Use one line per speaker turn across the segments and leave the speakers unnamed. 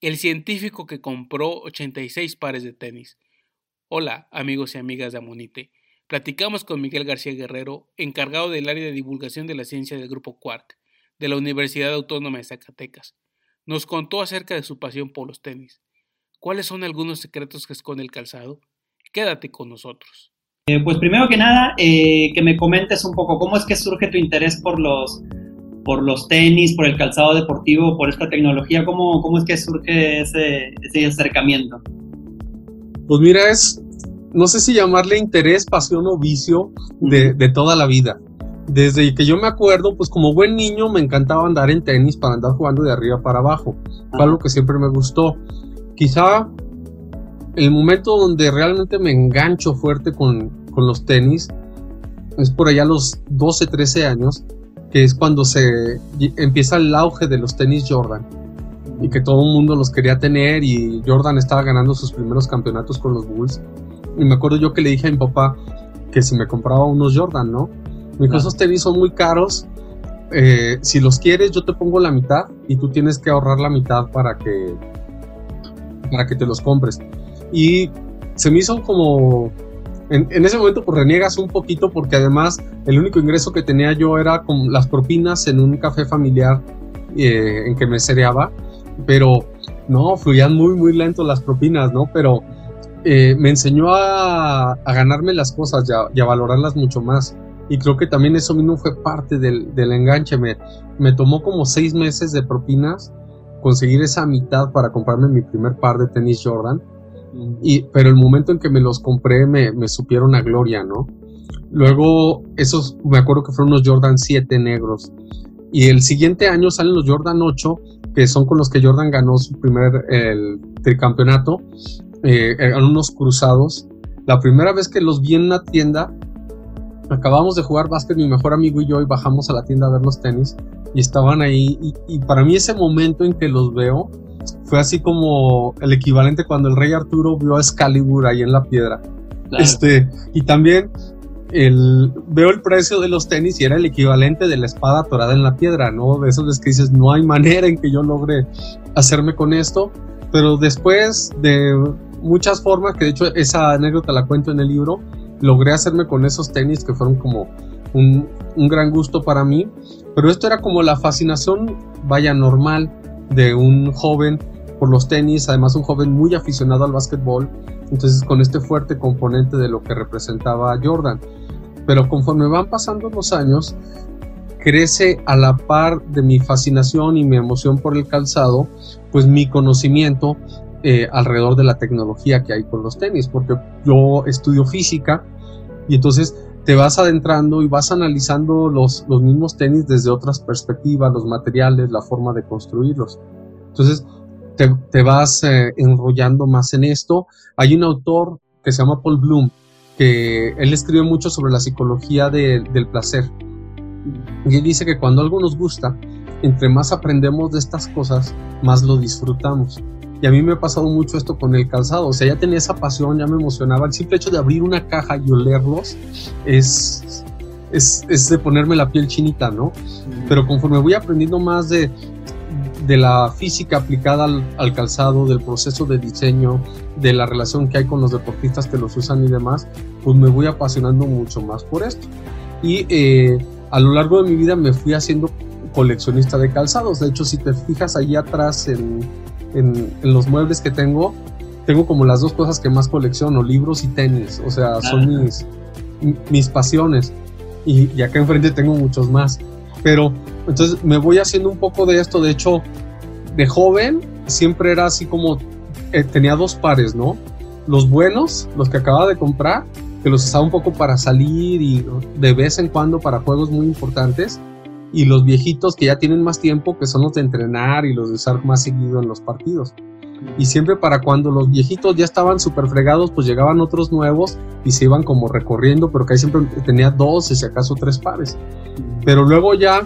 el científico que compró 86 pares de tenis. Hola, amigos y amigas de Amonite. Platicamos con Miguel García Guerrero, encargado del área de divulgación de la ciencia del Grupo Quark, de la Universidad Autónoma de Zacatecas. Nos contó acerca de su pasión por los tenis. ¿Cuáles son algunos secretos que esconde el calzado? Quédate con nosotros.
Eh, pues primero que nada, eh, que me comentes un poco cómo es que surge tu interés por los, por los tenis, por el calzado deportivo, por esta tecnología, cómo, cómo es que surge ese, ese acercamiento.
Pues mira, es, no sé si llamarle interés, pasión o vicio de, de toda la vida. Desde que yo me acuerdo, pues como buen niño me encantaba andar en tenis para andar jugando de arriba para abajo. Fue algo que siempre me gustó. Quizá el momento donde realmente me engancho fuerte con, con los tenis es por allá a los 12, 13 años, que es cuando se empieza el auge de los tenis Jordan y que todo el mundo los quería tener y Jordan estaba ganando sus primeros campeonatos con los Bulls. Y me acuerdo yo que le dije a mi papá que si me compraba unos Jordan, ¿no? Me dijo, esos tenis son muy caros, eh, si los quieres yo te pongo la mitad y tú tienes que ahorrar la mitad para que, para que te los compres. Y se me hizo como... En, ese momento pues reniegas un poquito porque además el único ingreso que tenía yo era con las propinas en un café familiar eh, en que me cereaba, pero no, fluían muy muy lento las propinas, ¿no? Pero eh, me enseñó a, ganarme las cosas y a, valorarlas mucho más. Y creo que también eso mismo fue parte del, del enganche. Me, me tomó como seis meses de propinas conseguir esa mitad para comprarme mi primer par de tenis Jordan y, pero el momento en que me los compré me, supieron a gloria, ¿no? Luego, esos, me acuerdo que fueron unos Jordan 7 negros. Y el siguiente año salen los Jordan 8, que son con los que Jordan ganó su primer tricampeonato. Eh, eran unos cruzados. La primera vez que los vi en una tienda, acabamos de jugar básquet mi mejor amigo y yo y bajamos a la tienda a ver los tenis y estaban ahí y, y para mí ese momento en que los veo fue así como el equivalente cuando el rey Arturo vio a Excalibur ahí en la piedra. Este, y también el, veo el precio de los tenis y era el equivalente de la espada atorada en la piedra, ¿no? De esos que dices, no hay manera en que yo logre hacerme con esto, pero después de muchas formas, que de hecho esa anécdota la cuento en el libro, logré hacerme con esos tenis que fueron como un, un gran gusto para mí, pero esto era como la fascinación, vaya, normal de un joven por los tenis, además un joven muy aficionado al básquetbol, entonces con este fuerte componente de lo que representaba Jordan. Pero conforme van pasando los años, crece a la par de mi fascinación y mi emoción por el calzado, pues mi conocimiento eh, alrededor de la tecnología que hay con los tenis, porque yo estudio física y entonces te vas adentrando y vas analizando los, los mismos tenis desde otras perspectivas, los materiales, la forma de construirlos. Entonces, te, te vas eh, enrollando más en esto. Hay un autor que se llama Paul Bloom, que él escribe mucho sobre la psicología del placer. Y él dice que cuando algo nos gusta, entre más aprendemos de estas cosas, más lo disfrutamos. Y a mí me ha pasado mucho esto con el calzado. O sea, ya tenía esa pasión, ya me emocionaba. El simple hecho de abrir una caja y olerlos es, es, es de ponerme la piel chinita, ¿no? Pero conforme voy aprendiendo más de, de la física aplicada al, calzado, del proceso de diseño, de la relación que hay con los deportistas que los usan y demás, pues me voy apasionando mucho más por esto. Y eh, a lo largo de mi vida me fui haciendo coleccionista de calzados. De hecho, si te fijas ahí atrás en, en, los muebles que tengo, tengo como las dos cosas que más colecciono, libros y tenis. O sea, son mis, mis pasiones. Y, y, acá enfrente tengo muchos más. Pero entonces me voy haciendo un poco de esto. De hecho, de joven siempre era así como, eh, tenía dos pares, ¿no? Los buenos, los que acababa de comprar, que los usaba un poco para salir y de vez en cuando para juegos muy importantes y los viejitos que ya tienen más tiempo, que son los de entrenar y los de usar más seguido en los partidos. Y siempre para cuando los viejitos ya estaban súper fregados, pues llegaban otros nuevos y se iban como recorriendo, pero que ahí siempre tenía dos, si acaso tres pares. Pero luego ya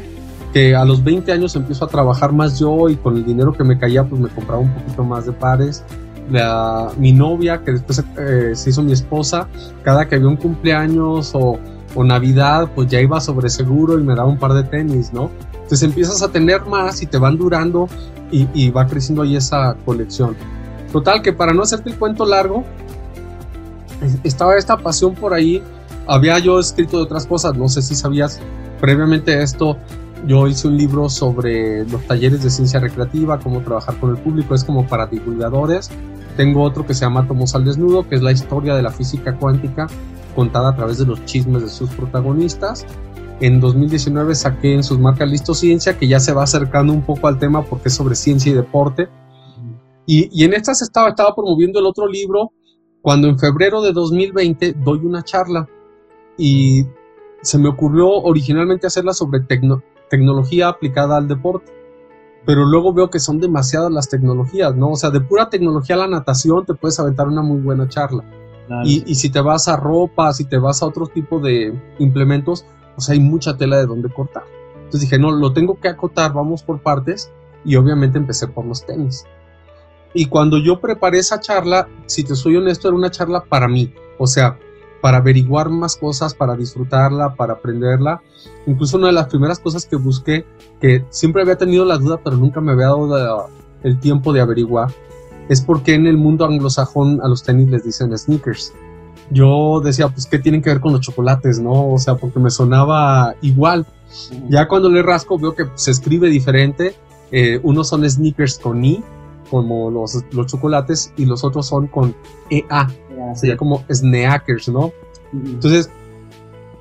que a los 20 años empiezo a trabajar más yo y con el dinero que me caía, pues me compraba un poquito más de pares. La, mi novia, que después eh, se hizo mi esposa, cada que había un cumpleaños o o Navidad, pues ya iba sobre seguro y me daba un par de tenis, ¿no? Entonces empiezas a tener más y te van durando y, va creciendo ahí esa colección. Total, que para no hacerte el cuento largo, estaba esta pasión por ahí. Había yo escrito de otras cosas, no sé si sabías, previamente esto yo hice un libro sobre los talleres de ciencia recreativa, cómo trabajar con el público, es como para divulgadores. Tengo otro que se llama Tomos al Desnudo, que es la historia de la física cuántica contada a través de los chismes de sus protagonistas. En 2019 saqué en sus marcas Listo Ciencia, que ya se va acercando un poco al tema porque es sobre ciencia y deporte. Y, en estas estaba, estaba promoviendo el otro libro cuando en febrero de 2020 doy una charla y se me ocurrió originalmente hacerla sobre tecnología aplicada al deporte, pero luego veo que son demasiadas las tecnologías, ¿no? O sea, de pura tecnología a la natación te puedes aventar una muy buena charla. Y, y, si te vas a ropa, si te vas a otro tipo de implementos, pues hay mucha tela de donde cortar. Entonces dije, no, lo tengo que acotar, vamos por partes, y obviamente empecé por los tenis. Y cuando yo preparé esa charla, si te soy honesto, era una charla para mí, o sea, para averiguar más cosas, para disfrutarla, para aprenderla. Incluso una de las primeras cosas que busqué, que siempre había tenido la duda, pero nunca me había dado el tiempo de averiguar, es porque en el mundo anglosajón a los tenis les dicen sneakers. Yo decía, pues, ¿qué tienen que ver con los chocolates, no? O sea, porque me sonaba igual. Ya cuando le rasco veo que se escribe diferente. Eh, unos son sneakers con I como los, los chocolates y los otros son con EA, sería como sneakers, ¿no? Entonces,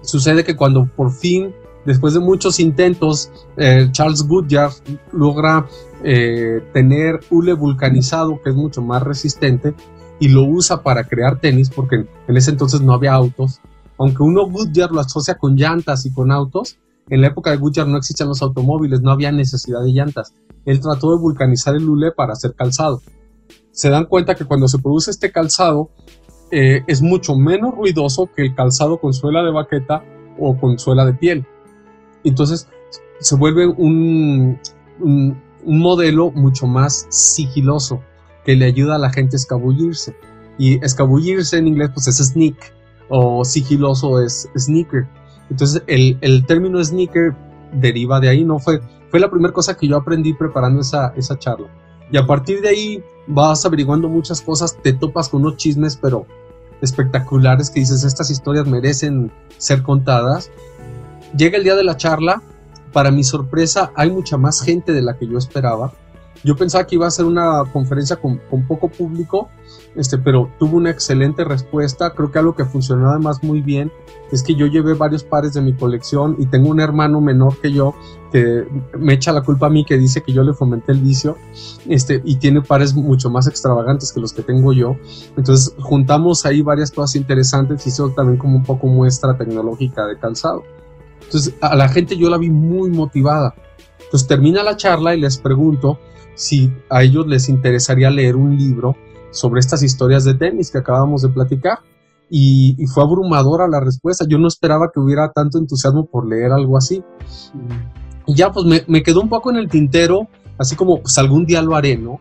sucede que cuando por fin, después de muchos intentos, eh, Charles Goodyear logra eh, tener hule vulcanizado, que es mucho más resistente, y lo usa para crear tenis, porque en ese entonces no había autos. Aunque uno Goodyear lo asocia con llantas y con autos, en la época de Goodyear no existían los automóviles, no había necesidad de llantas él trató de vulcanizar el hule para hacer calzado. Se dan cuenta que cuando se produce este calzado eh, es mucho menos ruidoso que el calzado con suela de baqueta o con suela de piel. Entonces se vuelve un, un, modelo mucho más sigiloso que le ayuda a la gente a escabullirse. Y escabullirse en inglés pues es sneak o sigiloso es sneaker. Entonces el, el término sneaker deriva de ahí, no fue fue la primera cosa que yo aprendí preparando esa, esa charla. Y a partir de ahí vas averiguando muchas cosas, te topas con unos chismes, pero espectaculares que dices, estas historias merecen ser contadas. Llega el día de la charla, para mi sorpresa hay mucha más gente de la que yo esperaba. Yo pensaba que iba a ser una conferencia con, poco público, este, pero tuvo una excelente respuesta. Creo que algo que funcionó además muy bien es que yo llevé varios pares de mi colección y tengo un hermano menor que yo que me echa la culpa a mí que dice que yo le fomenté el vicio este, y tiene pares mucho más extravagantes que los que tengo yo. Entonces juntamos ahí varias cosas interesantes y eso también como un poco muestra tecnológica de calzado. Entonces a la gente yo la vi muy motivada. Entonces termina la charla y les pregunto si a ellos les interesaría leer un libro sobre estas historias de tenis que acabamos de platicar. Y, fue abrumadora la respuesta. Yo no esperaba que hubiera tanto entusiasmo por leer algo así. Y ya pues me, me, quedó un poco en el tintero, así como pues algún día lo haré, ¿no?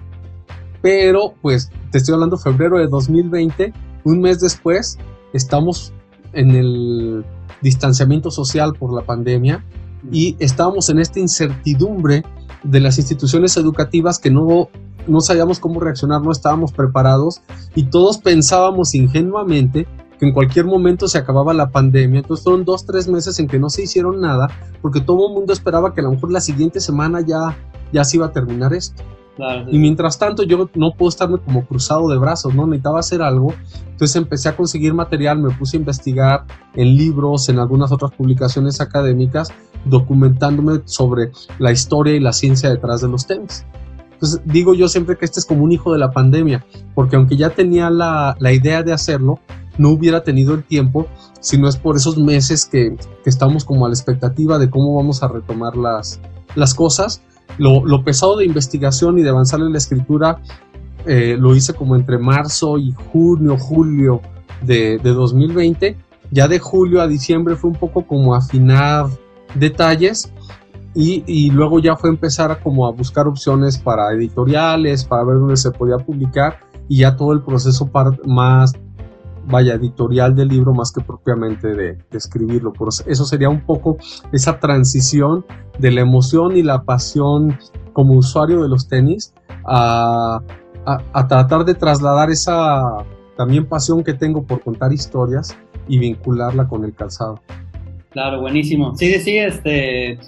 Pero pues te estoy hablando febrero de 2020, un mes después, estamos en el distanciamiento social por la pandemia y estábamos en esta incertidumbre de las instituciones educativas que no, no sabíamos cómo reaccionar, no estábamos preparados y todos pensábamos ingenuamente que en cualquier momento se acababa la pandemia. Entonces fueron dos, tres meses en que no se hicieron nada porque todo el mundo esperaba que a lo mejor la siguiente semana ya, ya se iba a terminar esto. Y mientras tanto yo no puedo estarme como cruzado de brazos, ¿no? Necesitaba hacer algo. Entonces empecé a conseguir material, me puse a investigar en libros, en algunas otras publicaciones académicas documentándome sobre la historia y la ciencia detrás de los tenis. Entonces digo yo siempre que este es como un hijo de la pandemia, porque aunque ya tenía la, la idea de hacerlo, no hubiera tenido el tiempo si no es por esos meses que, que, estamos como a la expectativa de cómo vamos a retomar las, las cosas. Lo, lo pesado de investigación y de avanzar en la escritura eh, lo hice como entre marzo y junio, julio de, de 2020. Ya de julio a diciembre fue un poco como afinar detalles y, y, luego ya fue empezar a como a buscar opciones para editoriales, para ver dónde se podía publicar y ya todo el proceso más vaya, editorial del libro más que propiamente de, escribirlo. Por eso sería un poco esa transición de la emoción y la pasión como usuario de los tenis a, tratar de trasladar esa también pasión que tengo por contar historias y vincularla con el calzado.
Claro, buenísimo. Sí, sí, este,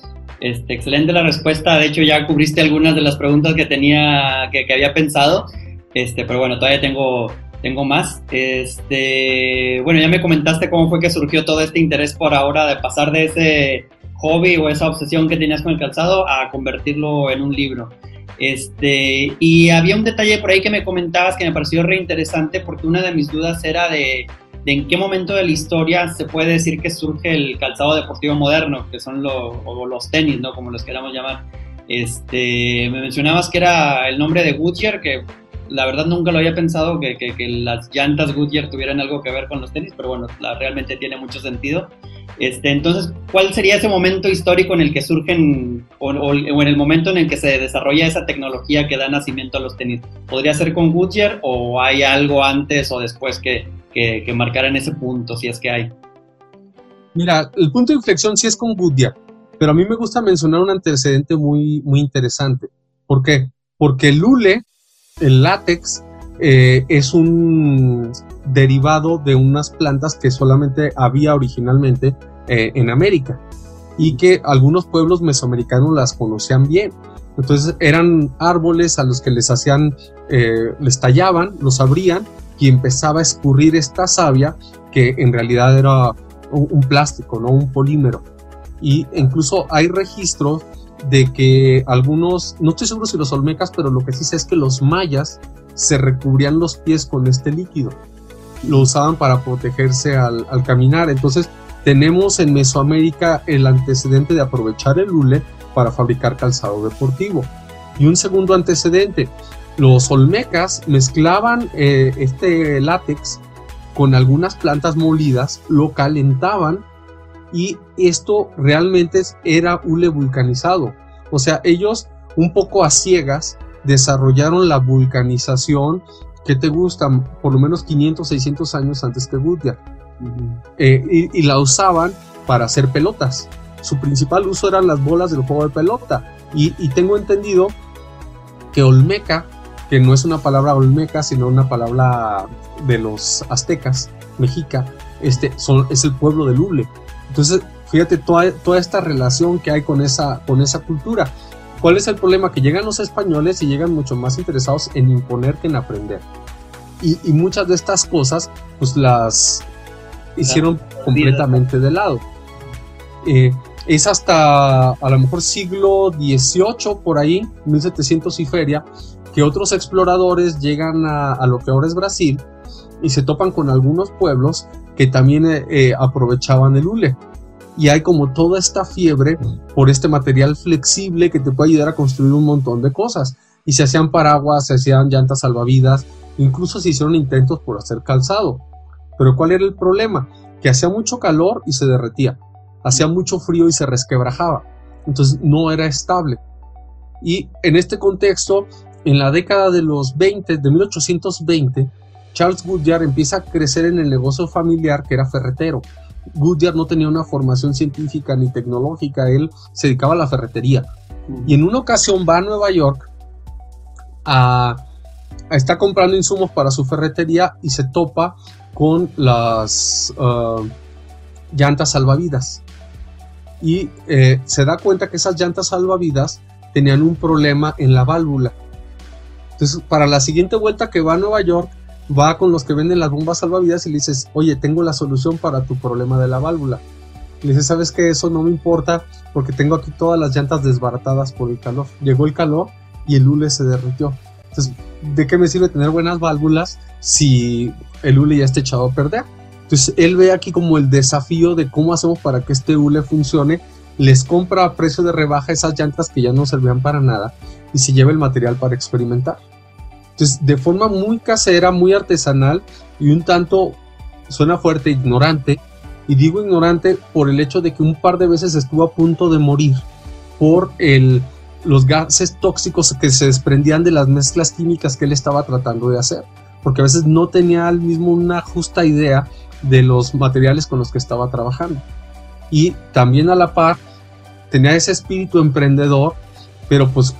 este, excelente la respuesta. De hecho, ya cubriste algunas de las preguntas que tenía, que, que había pensado. Este, pero bueno, todavía tengo tengo más. Este, bueno, ya me comentaste cómo fue que surgió todo este interés por ahora de pasar de ese hobby o esa obsesión que tenías con el calzado a convertirlo en un libro. Este, y había un detalle por ahí que me comentabas que me pareció re interesante porque una de mis dudas era de, de en qué momento de la historia se puede decir que surge el calzado deportivo moderno, que son los tenis, ¿no? Como los queramos llamar. Este, me mencionabas que era el nombre de Goodyear, que la verdad nunca lo había pensado que, que, las llantas Goodyear tuvieran algo que ver con los tenis, pero bueno, la, realmente tiene mucho sentido. Este, entonces, ¿cuál sería ese momento histórico en el que surgen o, en el momento en el que se desarrolla esa tecnología que da nacimiento a los tenis? ¿Podría ser con Goodyear o hay algo antes o después que, que, que marcara en ese punto, si es que hay?
Mira, el punto de inflexión sí es con Goodyear, pero a mí me gusta mencionar un antecedente muy, muy interesante. ¿Por qué? Porque Lule el látex eh, es un derivado de unas plantas que solamente había originalmente eh, en América y que algunos pueblos mesoamericanos las conocían bien. Entonces eran árboles a los que les hacían, eh, les tallaban, los abrían y empezaba a escurrir esta savia que en realidad era un, un plástico, no un polímero. Y incluso hay registros de que algunos, no estoy seguro si los olmecas, pero lo que sí sé es que los mayas se recubrían los pies con este líquido. Lo usaban para protegerse al, caminar. Entonces tenemos en Mesoamérica el antecedente de aprovechar el hule para fabricar calzado deportivo. Y un segundo antecedente, los olmecas mezclaban eh, este látex con algunas plantas molidas, lo calentaban y esto realmente era hule vulcanizado. O sea, ellos un poco a ciegas desarrollaron la vulcanización que te gustan por lo menos 500, 600 años antes que Goodyear. Eh, y, la usaban para hacer pelotas. Su principal uso eran las bolas del juego de pelota. Y, y, tengo entendido que Olmeca, que no es una palabra Olmeca, sino una palabra de los aztecas, mexica, este, son, es el pueblo de Lule. Entonces, fíjate toda, toda esta relación que hay con esa, con esa cultura. ¿Cuál es el problema? Que llegan los españoles y llegan mucho más interesados en imponer que en aprender. Y, muchas de estas cosas, pues las hicieron completamente de lado. Eh, es hasta a lo mejor siglo XVIII, por ahí, 1700 y feria, que otros exploradores llegan a, a, lo que ahora es Brasil y se topan con algunos pueblos que también eh, eh, aprovechaban el hule. Y hay como toda esta fiebre por este material flexible que te puede ayudar a construir un montón de cosas. Y se hacían paraguas, se hacían llantas salvavidas, incluso se hicieron intentos por hacer calzado. Pero ¿cuál era el problema? Que hacía mucho calor y se derretía. Hacía mucho frío y se resquebrajaba. Entonces no era estable. Y en este contexto, en la década de los 20, de 1820, Charles Goodyear empieza a crecer en el negocio familiar que era ferretero. Goodyear no tenía una formación científica ni tecnológica, él se dedicaba a la ferretería. Y en una ocasión va a Nueva York a, está comprando insumos para su ferretería y se topa con las uh, llantas salvavidas. Y eh, se da cuenta que esas llantas salvavidas tenían un problema en la válvula. Entonces, para la siguiente vuelta que va a Nueva York, va con los que venden las bombas salvavidas y le dices, oye, tengo la solución para tu problema de la válvula. le dices, ¿sabes qué? Eso no me importa porque tengo aquí todas las llantas desbaratadas por el calor. Llegó el calor y el hule se derritió. Entonces, ¿de qué me sirve tener buenas válvulas si el hule ya está echado a perder? Entonces, él ve aquí como el desafío de cómo hacemos para que este hule funcione. Les compra a precio de rebaja esas llantas que ya no servían para nada y se lleva el material para experimentar. Entonces, de forma muy casera, muy artesanal y un tanto, suena fuerte, ignorante, y digo ignorante por el hecho de que un par de veces estuvo a punto de morir por el, los gases tóxicos que se desprendían de las mezclas químicas que él estaba tratando de hacer. porque a veces no tenía al mismo una justa idea de los materiales con los que estaba trabajando. Y también a la par tenía ese espíritu emprendedor, pero pues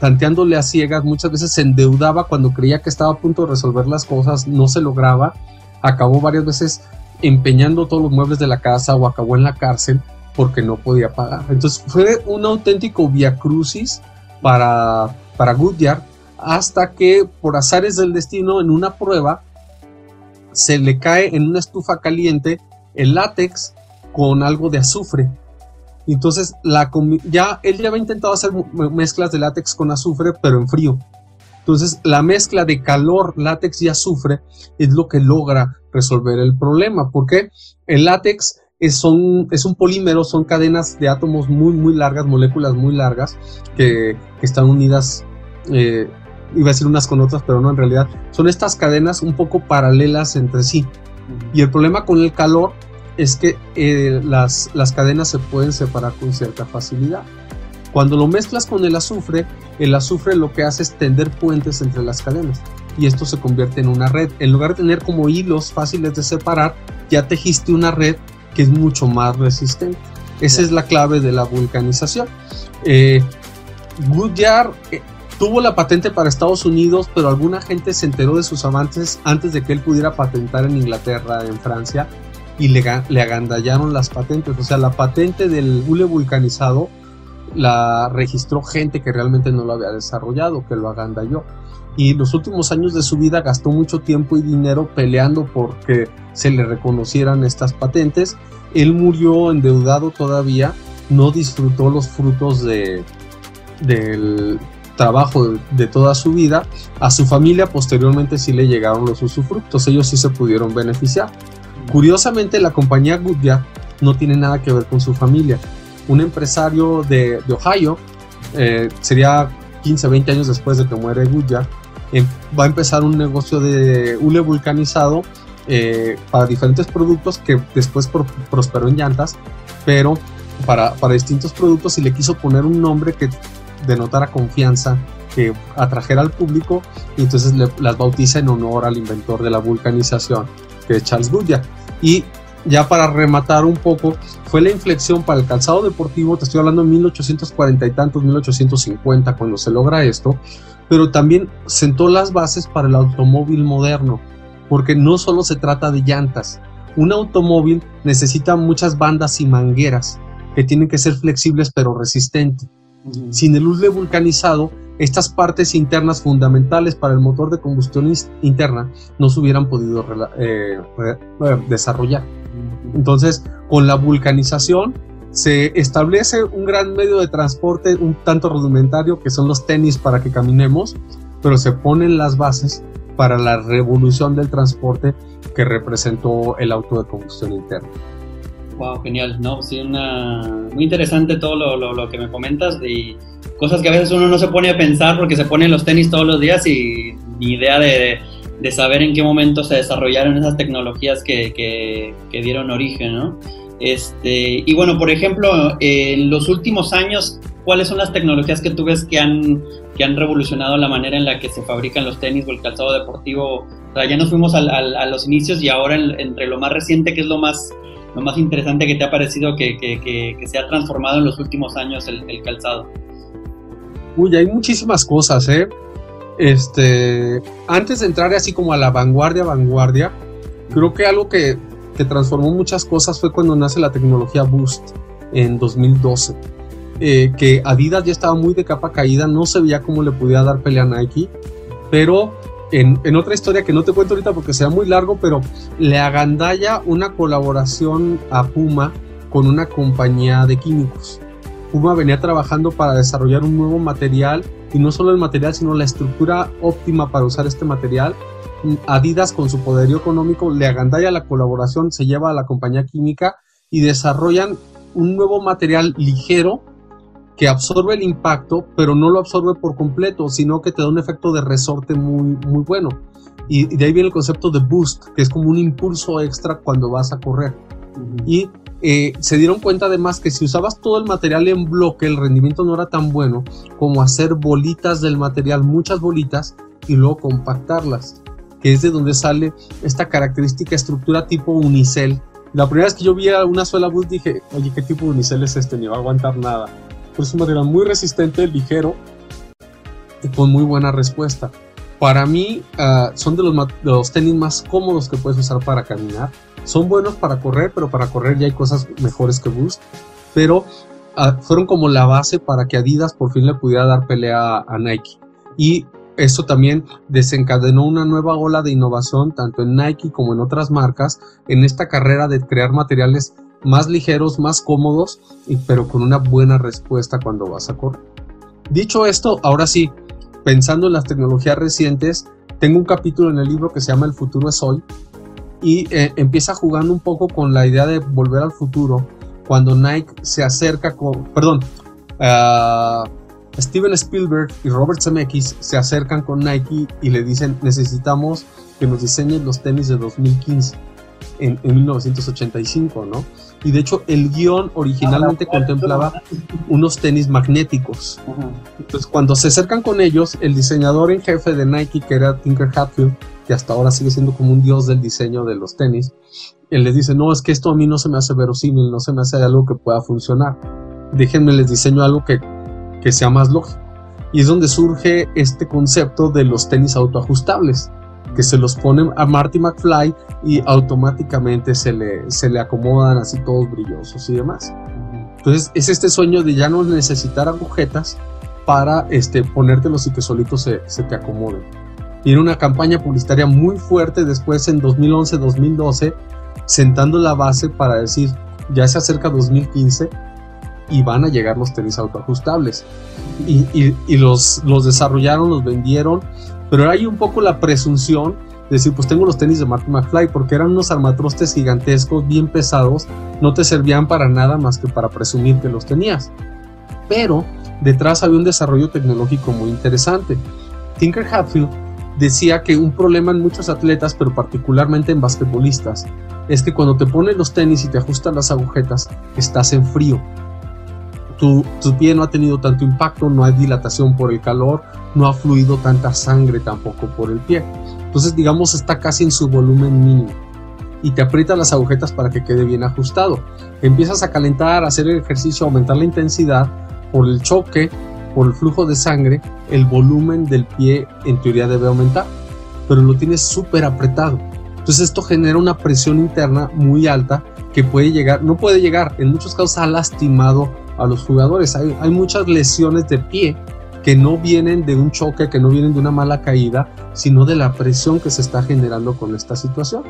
tanteándole a ciegas, muchas veces se endeudaba cuando creía que estaba a punto de resolver las cosas, no se lograba, acabó varias veces empeñando todos los muebles de la casa o acabó en la cárcel porque no podía pagar. Entonces fue un auténtico via crucis para, para Goodyear hasta que por azares del destino en una prueba se le cae en una estufa caliente el látex con algo de azufre. Entonces, la ya, él ya había intentado hacer mezclas de látex con azufre, pero en frío. Entonces, la mezcla de calor, látex y azufre es lo que logra resolver el problema, porque el látex es, es un polímero, son cadenas de átomos muy, muy largas, moléculas muy largas, que, están unidas, eh, iba a decir unas con otras, pero no, en realidad son estas cadenas un poco paralelas entre sí. Y el problema con el calor es que eh, las, las cadenas se pueden separar con cierta facilidad. Cuando lo mezclas con el azufre, el azufre lo que hace es tender puentes entre las cadenas y esto se convierte en una red. En lugar de tener como hilos fáciles de separar, ya tejiste una red que es mucho más resistente. Esa es la clave de la vulcanización. Eh, eh, tuvo la patente para Estados Unidos, pero alguna gente se enteró de sus avances antes de que él pudiera patentar en Inglaterra, en Francia, y le, agandallaron las patentes. O sea, la patente del hule vulcanizado la registró gente que realmente no lo había desarrollado, que lo agandalló. Y los últimos años de su vida gastó mucho tiempo y dinero peleando porque se le reconocieran estas patentes. Él murió endeudado todavía, no disfrutó los frutos de, del trabajo de, toda su vida. A su familia posteriormente sí le llegaron los usufructos, ellos sí se pudieron beneficiar. Curiosamente, la compañía Goodyear no tiene nada que ver con su familia. Un empresario de, Ohio, eh, sería 15, 20 años después de que muere Goodyear, em, va a empezar un negocio de hule vulcanizado eh, para diferentes productos que después prosperó en llantas, pero para, distintos productos y le quiso poner un nombre que denotara confianza, que atrajera al público y entonces las bautiza en honor al inventor de la vulcanización, que es Charles Goodyear. Y ya para rematar un poco, fue la inflexión para el calzado deportivo, te estoy hablando de 1840 y tantos, 1850, cuando se logra esto, pero también sentó las bases para el automóvil moderno, porque no solo se trata de llantas, un automóvil necesita muchas bandas y mangueras que tienen que ser flexibles pero resistentes. Sin el hule vulcanizado, estas partes internas fundamentales para el motor de combustión interna no se hubieran podido eh, desarrollar. Entonces, con la vulcanización se establece un gran medio de transporte un tanto rudimentario que son los tenis para que caminemos, pero se ponen las bases para la revolución del transporte que representó el auto de combustión interna.
Wow, genial, ¿no? Sí, una... muy interesante todo lo, lo, que me comentas y cosas que a veces uno no se pone a pensar porque se pone los tenis todos los días y ni idea de, de saber en qué momento se desarrollaron esas tecnologías que, que, que, dieron origen, ¿no? Este, y bueno, por ejemplo, en los últimos años, ¿cuáles son las tecnologías que tú ves que han, que han revolucionado la manera en la que se fabrican los tenis o el calzado deportivo? O sea, ya nos fuimos a, a, los inicios y ahora entre lo más reciente, que es lo más lo más interesante que te ha parecido que, se ha transformado en los últimos años el, calzado?
Uy, hay muchísimas cosas, ¿eh? Este, antes de entrar así como a la vanguardia, vanguardia, creo que algo que, que transformó muchas cosas fue cuando nace la tecnología Boost en 2012. Eh, que Adidas ya estaba muy de capa caída, no se veía cómo le podía dar pelea a Nike, pero en, otra historia que no te cuento ahorita porque sea muy largo, pero le agandalla una colaboración a Puma con una compañía de químicos. Puma venía trabajando para desarrollar un nuevo material y no solo el material, sino la estructura óptima para usar este material. Adidas con su poderío económico le agandalla la colaboración, se lleva a la compañía química y desarrollan un nuevo material ligero que absorbe el impacto, pero no lo absorbe por completo, sino que te da un efecto de resorte muy, muy bueno. Y, de ahí viene el concepto de boost, que es como un impulso extra cuando vas a correr. Y eh, se dieron cuenta además que si usabas todo el material en bloque, el rendimiento no era tan bueno como hacer bolitas del material, muchas bolitas, y luego compactarlas. que es de donde sale esta característica estructura tipo unicel. La primera vez que yo vi una suela bus dije, oye, ¿qué tipo de unicel es este? Ni va a aguantar nada. Pero es un material muy resistente, ligero y con muy buena respuesta. Para mí uh, son de los, tenis más cómodos que puedes usar para caminar. Son buenos para correr, pero para correr ya hay cosas mejores que Boost. Pero uh, fueron como la base para que Adidas por fin le pudiera dar pelea a Nike. Y eso también desencadenó una nueva ola de innovación tanto en Nike como en otras marcas en esta carrera de crear materiales más ligeros, más cómodos, pero con una buena respuesta cuando vas a correr. Dicho esto, ahora sí, pensando en las tecnologías recientes, tengo un capítulo en el libro que se llama El futuro es hoy y eh, empieza jugando un poco con la idea de volver al futuro cuando Nike se acerca con, perdón, uh, Steven Spielberg y Robert Zemeckis se acercan con Nike y le dicen necesitamos que nos diseñen los tenis de 2015 en, en 1985, ¿no? Y de hecho el guion originalmente contemplaba unos tenis magnéticos. Entonces cuando se acercan con ellos, el diseñador en jefe de Nike, que era Tinker Hatfield, que hasta ahora sigue siendo como un dios del diseño de los tenis, él les dice, no, es que esto a mí no se me hace verosímil, no se me hace algo que pueda funcionar. Déjenme les diseño algo que, que sea más lógico. Y es donde surge este concepto de los tenis autoajustables que se los ponen a Marty McFly y automáticamente se le, se le acomodan así todos brillosos y demás. Entonces es este sueño de ya no necesitar agujetas para este, ponértelos y que solitos se, se te acomoden. Tiene una campaña publicitaria muy fuerte después en 2011-2012, sentando la base para decir, ya se acerca 2015 y van a llegar los tenis autoajustables. Y, y, y los, los desarrollaron, los vendieron pero hay un poco la presunción de decir, pues tengo los tenis de Martin McFly, porque eran unos armatrostes gigantescos, bien pesados, no te servían para nada más que para presumir que los tenías. Pero detrás había un desarrollo tecnológico muy interesante. Tinker Hatfield decía que un problema en muchos atletas, pero particularmente en basquetbolistas, es que cuando te pones los tenis y te ajustan las agujetas, estás en frío tu, pie no ha tenido tanto impacto, no hay dilatación por el calor, no ha fluido tanta sangre tampoco por el pie. Entonces, digamos, está casi en su volumen mínimo. Y te aprieta las agujetas para que quede bien ajustado. Empiezas a calentar, a hacer el ejercicio, a aumentar la intensidad por el choque, por el flujo de sangre, el volumen del pie en teoría debe aumentar, pero lo tienes súper apretado. Entonces esto genera una presión interna muy alta que puede llegar, no puede llegar, en muchos casos ha lastimado a los jugadores. Hay, hay muchas lesiones de pie que no vienen de un choque, que no vienen de una mala caída, sino de la presión que se está generando con esta situación.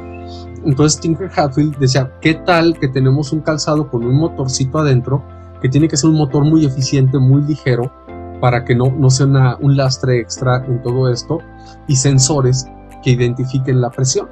Entonces Tinker Hatfield decía, ¿qué tal que tenemos un calzado con un motorcito adentro, que tiene que ser un motor muy eficiente, muy ligero, para que no, no sea un lastre extra en todo esto, y sensores que identifiquen la presión?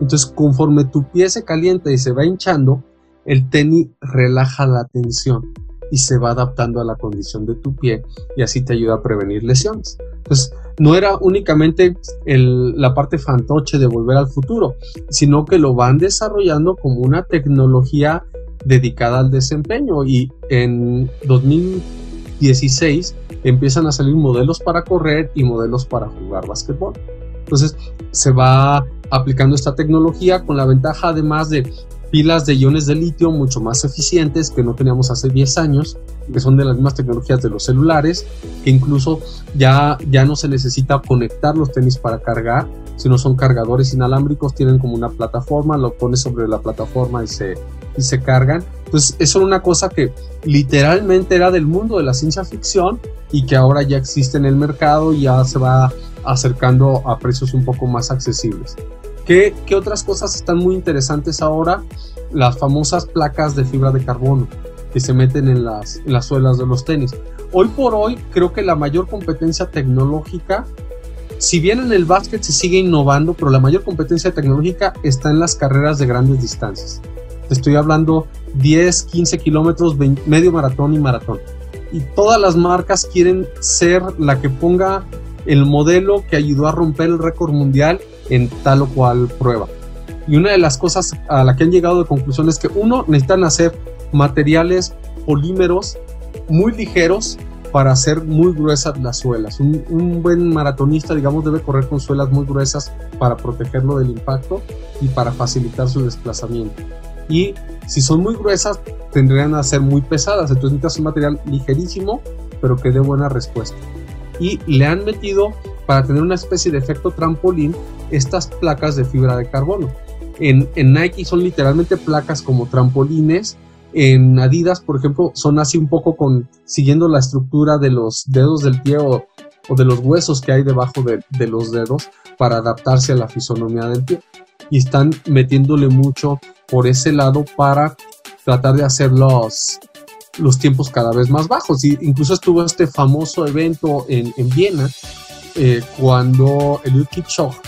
Entonces, conforme tu pie se calienta y se va hinchando, el tenis relaja la tensión y se va adaptando a la condición de tu pie y así te ayuda a prevenir lesiones. Entonces, no era únicamente la parte fantoche de volver al futuro, sino que lo van desarrollando como una tecnología dedicada al desempeño y en 2016 empiezan a salir modelos para correr y modelos para jugar básquetbol. Entonces se va aplicando esta tecnología con la ventaja además de pilas de iones de litio mucho más eficientes que no teníamos hace 10 años, que son de las mismas tecnologías de los celulares, que incluso ya, ya no se necesita conectar los tenis para cargar, sino son cargadores inalámbricos, tienen como una plataforma, lo pones sobre la plataforma y se, y se cargan. Entonces, eso era una cosa que literalmente era del mundo de la ciencia ficción y que ahora ya existe en el mercado y ya se va acercando a precios un poco más accesibles. ¿Qué, otras cosas están muy interesantes ahora? Las famosas placas de fibra de carbono que se meten en las, las suelas de los tenis. Hoy por hoy creo que la mayor competencia tecnológica, si bien en el básquet se sigue innovando, pero la mayor competencia tecnológica está en las carreras de grandes distancias. Te estoy hablando 10, 15 kilómetros, medio maratón y maratón. Y todas las marcas quieren ser la que ponga el modelo que ayudó a romper el récord mundial en tal o cual prueba. Y una de las cosas a la que han llegado de conclusión es que uno, necesitan hacer materiales polímeros muy ligeros para hacer muy gruesas las suelas. Un, buen maratonista, digamos, debe correr con suelas muy gruesas para protegerlo del impacto y para facilitar su desplazamiento. Y si son muy gruesas, tendrían a ser muy pesadas. Entonces necesitas un material ligerísimo, pero que dé buena respuesta. Y le han metido, para tener una especie de efecto trampolín, estas placas de fibra de carbono. En, en Nike son literalmente placas como trampolines en Adidas, por ejemplo, son así un poco con siguiendo la estructura de los dedos del pie o, de los huesos que hay debajo de, de, los dedos para adaptarse a la fisonomía del pie. Y están metiéndole mucho por ese lado para tratar de hacer los, los tiempos cada vez más bajos. Y incluso estuvo este famoso evento en, en Viena eh, cuando Eliud Kipchoge,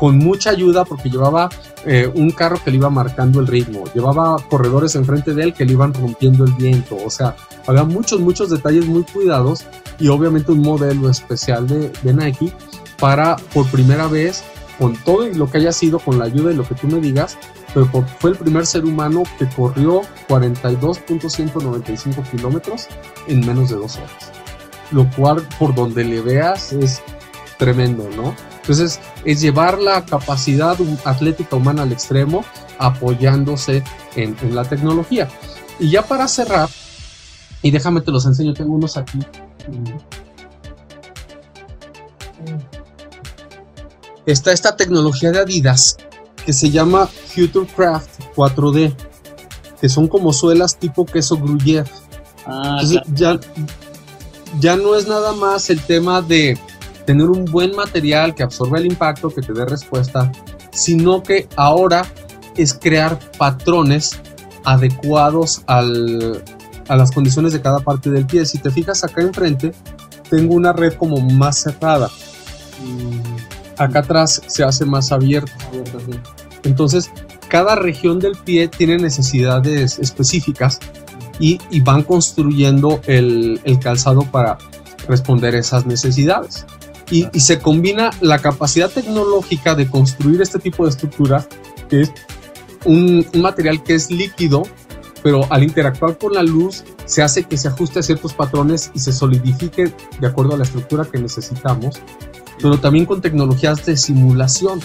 con mucha ayuda, porque llevaba eh, un carro que le iba marcando el ritmo, llevaba corredores enfrente de él que le iban rompiendo el viento, o sea, había muchos, muchos detalles muy cuidados y obviamente un modelo especial de, de Nike para por primera vez, con todo lo que haya sido, con la ayuda de lo que tú me digas, pero fue el primer ser humano que corrió 42.195 kilómetros en menos de dos horas. Lo cual, por donde le veas, es tremendo, ¿no? Entonces, es llevar la capacidad atlética humana al extremo apoyándose en, la tecnología. Y ya para cerrar, y déjame te los enseño, tengo unos aquí. Está esta tecnología de Adidas que se llama Futurecraft 4D, que son como suelas tipo queso gruyere. Ah, Entonces, ya, ya no es nada más el tema de tener un buen material que absorba el impacto, que te dé respuesta, sino que ahora es crear patrones adecuados al, a las condiciones de cada parte del pie. Si te fijas acá enfrente, tengo una red como más cerrada. Mm. Acá atrás se hace más abierto. Entonces, cada región del pie tiene necesidades específicas y, van construyendo el, el calzado para responder esas necesidades y, se combina la capacidad tecnológica de construir este tipo de estructuras, que es un, material que es líquido, pero al interactuar con la luz se hace que se ajuste a ciertos patrones y se solidifique de acuerdo a la estructura que necesitamos, pero también con tecnologías de simulación.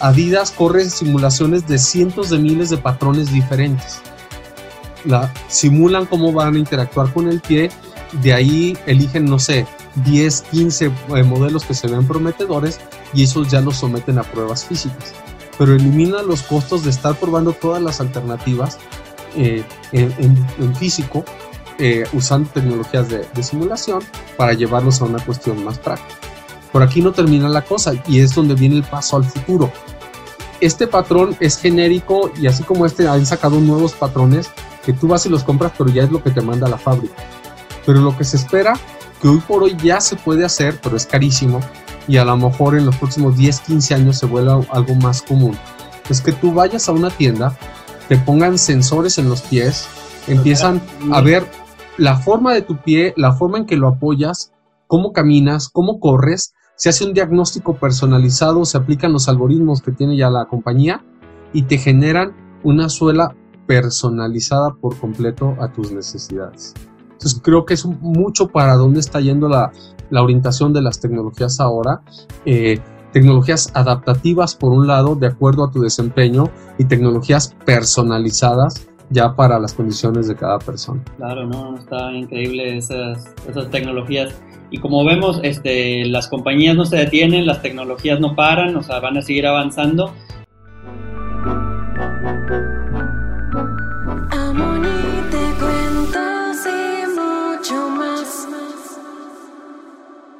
Adidas corre simulaciones de cientos de miles de patrones diferentes. La, simulan cómo van a interactuar con el pie, de ahí eligen, no sé, 10, 15 eh, modelos que se ven prometedores y esos ya los someten a pruebas físicas. Pero elimina los costos de estar probando todas las alternativas eh, en, físico eh, usando tecnologías de, de, simulación para llevarlos a una cuestión más práctica. Por aquí no termina la cosa y es donde viene el paso al futuro. Este patrón es genérico y así como este han sacado nuevos patrones que tú vas y los compras pero ya es lo que te manda la fábrica. Pero lo que se espera que hoy por hoy ya se puede hacer, pero es carísimo y a lo mejor en los próximos 10, 15 años se vuelva algo más común. Es que tú vayas a una tienda, te pongan sensores en los pies, empiezan a ver la forma de tu pie, la forma en que lo apoyas, cómo caminas, cómo corres, se hace un diagnóstico personalizado, se aplican los algoritmos que tiene ya la compañía y te generan una suela personalizada por completo a tus necesidades. Entonces creo que es mucho para dónde está yendo la, orientación de las tecnologías ahora. Eh, tecnologías adaptativas por un lado, de acuerdo a tu desempeño, y tecnologías personalizadas ya para las condiciones de cada persona.
Claro, no, está increíble esas, esas tecnologías. Y como vemos, este, las compañías no se detienen, las tecnologías no paran, o sea, van a seguir avanzando.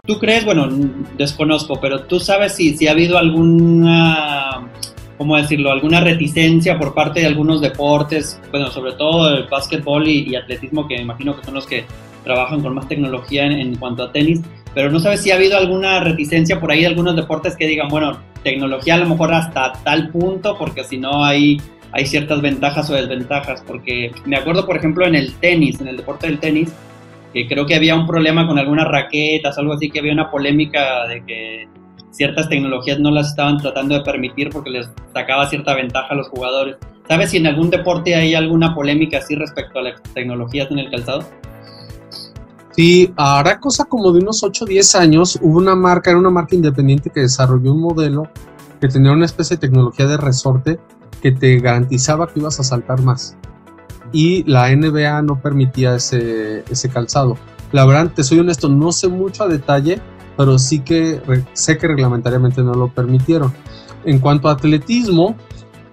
¿Tú crees, bueno, desconozco, pero tú sabes si, si ha habido alguna, ¿cómo decirlo?, alguna reticencia por parte de algunos deportes, bueno, sobre todo el básquetbol y, atletismo, que me imagino que son los que trabajan con más tecnología en, cuanto a tenis, pero no sabes si ha habido alguna reticencia por ahí de algunos deportes que digan, bueno, tecnología a lo mejor hasta tal punto, porque si no hay, hay ciertas ventajas o desventajas, porque me acuerdo, por ejemplo, en el tenis, en el deporte del tenis, que creo que había un problema con algunas raquetas, algo así, que había una polémica de que ciertas tecnologías no las estaban tratando de permitir porque les sacaba cierta ventaja a los jugadores. ¿Sabes si en algún deporte hay alguna polémica así respecto a las tecnologías en el calzado?
Sí, hará cosa como de unos 8 o 10 años, hubo una marca, era una marca independiente que desarrolló un modelo que tenía una especie de tecnología de resorte que te garantizaba que ibas a saltar más. Y la NBA no permitía ese, ese calzado. La verdad, te soy honesto, no sé mucho a detalle, pero sí que sé que reglamentariamente no lo permitieron. En cuanto a atletismo,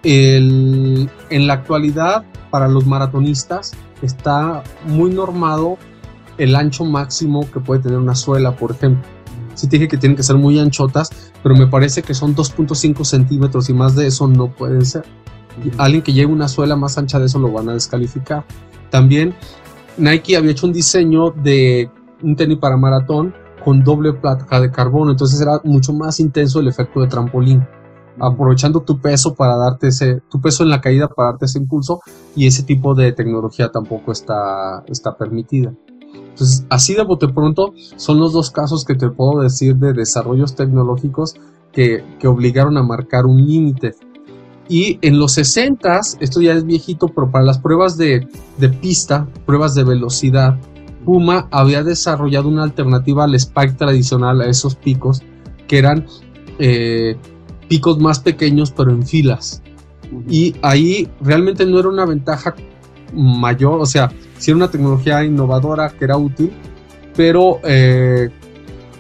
en la actualidad, para los maratonistas, está muy normado el ancho máximo que puede tener una suela, por ejemplo. Sí dije que tienen que ser muy anchotas, pero me parece que son 2.5 centímetros y más de eso no pueden ser. Alguien que lleve una suela más ancha de eso lo van a descalificar. También Nike había hecho un diseño de un tenis para maratón con doble placa de carbono, entonces era mucho más intenso el efecto de trampolín, aprovechando tu peso para darte ese, tu peso en la caída para darte ese impulso y ese tipo de tecnología tampoco está, está permitida. Entonces, así de bote pronto son los dos casos que te puedo decir de desarrollos tecnológicos que, que obligaron a marcar un límite. Y en los 60, esto ya es viejito, pero para las pruebas de, de, pista, pruebas de velocidad, Puma había desarrollado una alternativa al spike tradicional, a esos picos, que eran eh, picos más pequeños, pero en filas. Y ahí realmente no era una ventaja mayor, o sea, sí era una tecnología innovadora que era útil, pero eh,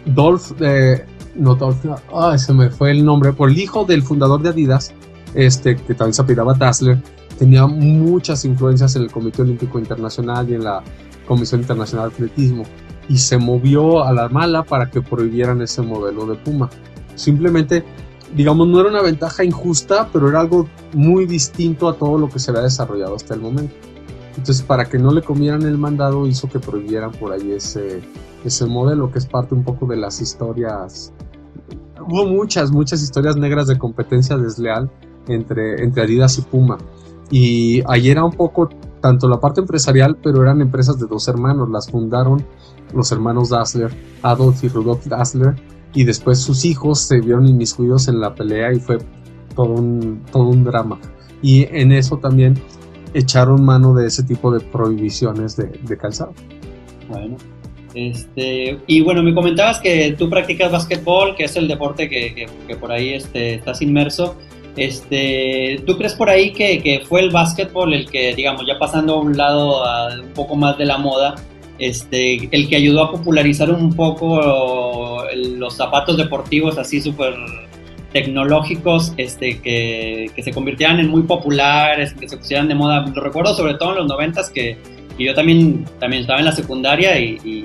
Dolph, eh, no Dolph, ah, se me fue el nombre, por el hijo del fundador de Adidas, este, que también se apellidaba Dassler, tenía muchas influencias en el Comité Olímpico Internacional y en la Comisión Internacional de Atletismo y se movió a la mala para que prohibieran ese modelo de Puma. Simplemente, digamos, no era una ventaja injusta, pero era algo muy distinto a todo lo que se había desarrollado hasta el momento. Entonces, para que no le comieran el mandado, hizo que prohibieran por ahí ese, ese modelo, que es parte un poco de las historias. Hubo muchas, muchas historias negras de competencia desleal entre, entre Adidas y Puma. Y ahí era un poco tanto la parte empresarial, pero eran empresas de dos hermanos. Las fundaron los hermanos Dassler, Adolf y Rudolf Dassler, y después sus hijos se vieron inmiscuidos en la pelea y fue todo un, todo un drama. Y en eso también echaron mano de ese tipo de prohibiciones de, de calzado.
Bueno, este, y bueno, me comentabas que tú practicas básquetbol, que es el deporte que, que, que por ahí este, estás inmerso. Este, ¿Tú crees por ahí que, que, fue el básquetbol el que, digamos, ya pasando a un lado un poco más de la moda, este, el que ayudó a popularizar un poco los zapatos deportivos así súper tecnológicos este, que, que, se convirtieran en muy populares, que se pusieran de moda? Lo recuerdo sobre todo en los noventas que, que yo también, también estaba en la secundaria y,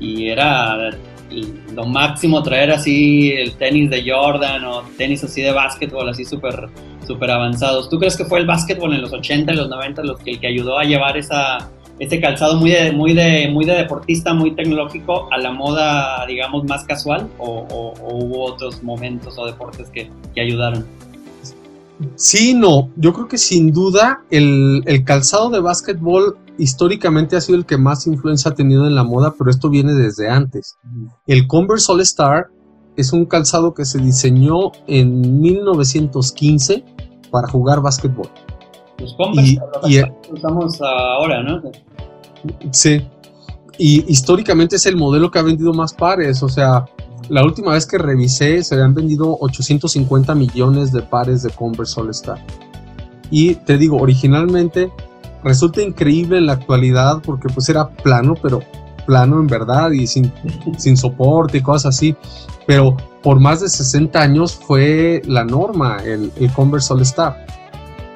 y era lo máximo traer así el tenis de Jordan o tenis así de básquetbol, así súper super avanzados. ¿Tú crees que fue el básquetbol en los 80 y los 90 los que, el que ayudó a llevar esa, ese calzado muy de, muy, de, muy de deportista, muy tecnológico a la moda, digamos, más casual? ¿O, o, o hubo otros momentos o deportes que, que, ayudaron?
Sí, no. Yo creo que sin duda el, el calzado de básquetbol históricamente ha sido el que más influencia ha tenido en la moda, pero esto viene desde antes. El Converse All Star es un calzado que se diseñó en 1915 para jugar básquetbol.
Los Converse y, y, usamos ahora, ¿no?
Sí. Y históricamente es el modelo que ha vendido más pares. O sea, la última vez que revisé se habían vendido 850 millones de pares de Converse All Star. Y te digo, originalmente resulta increíble en la actualidad porque pues era plano, pero plano en verdad y sin, sin soporte y cosas así. Pero por más de 60 años fue la norma el, el Converse All Star.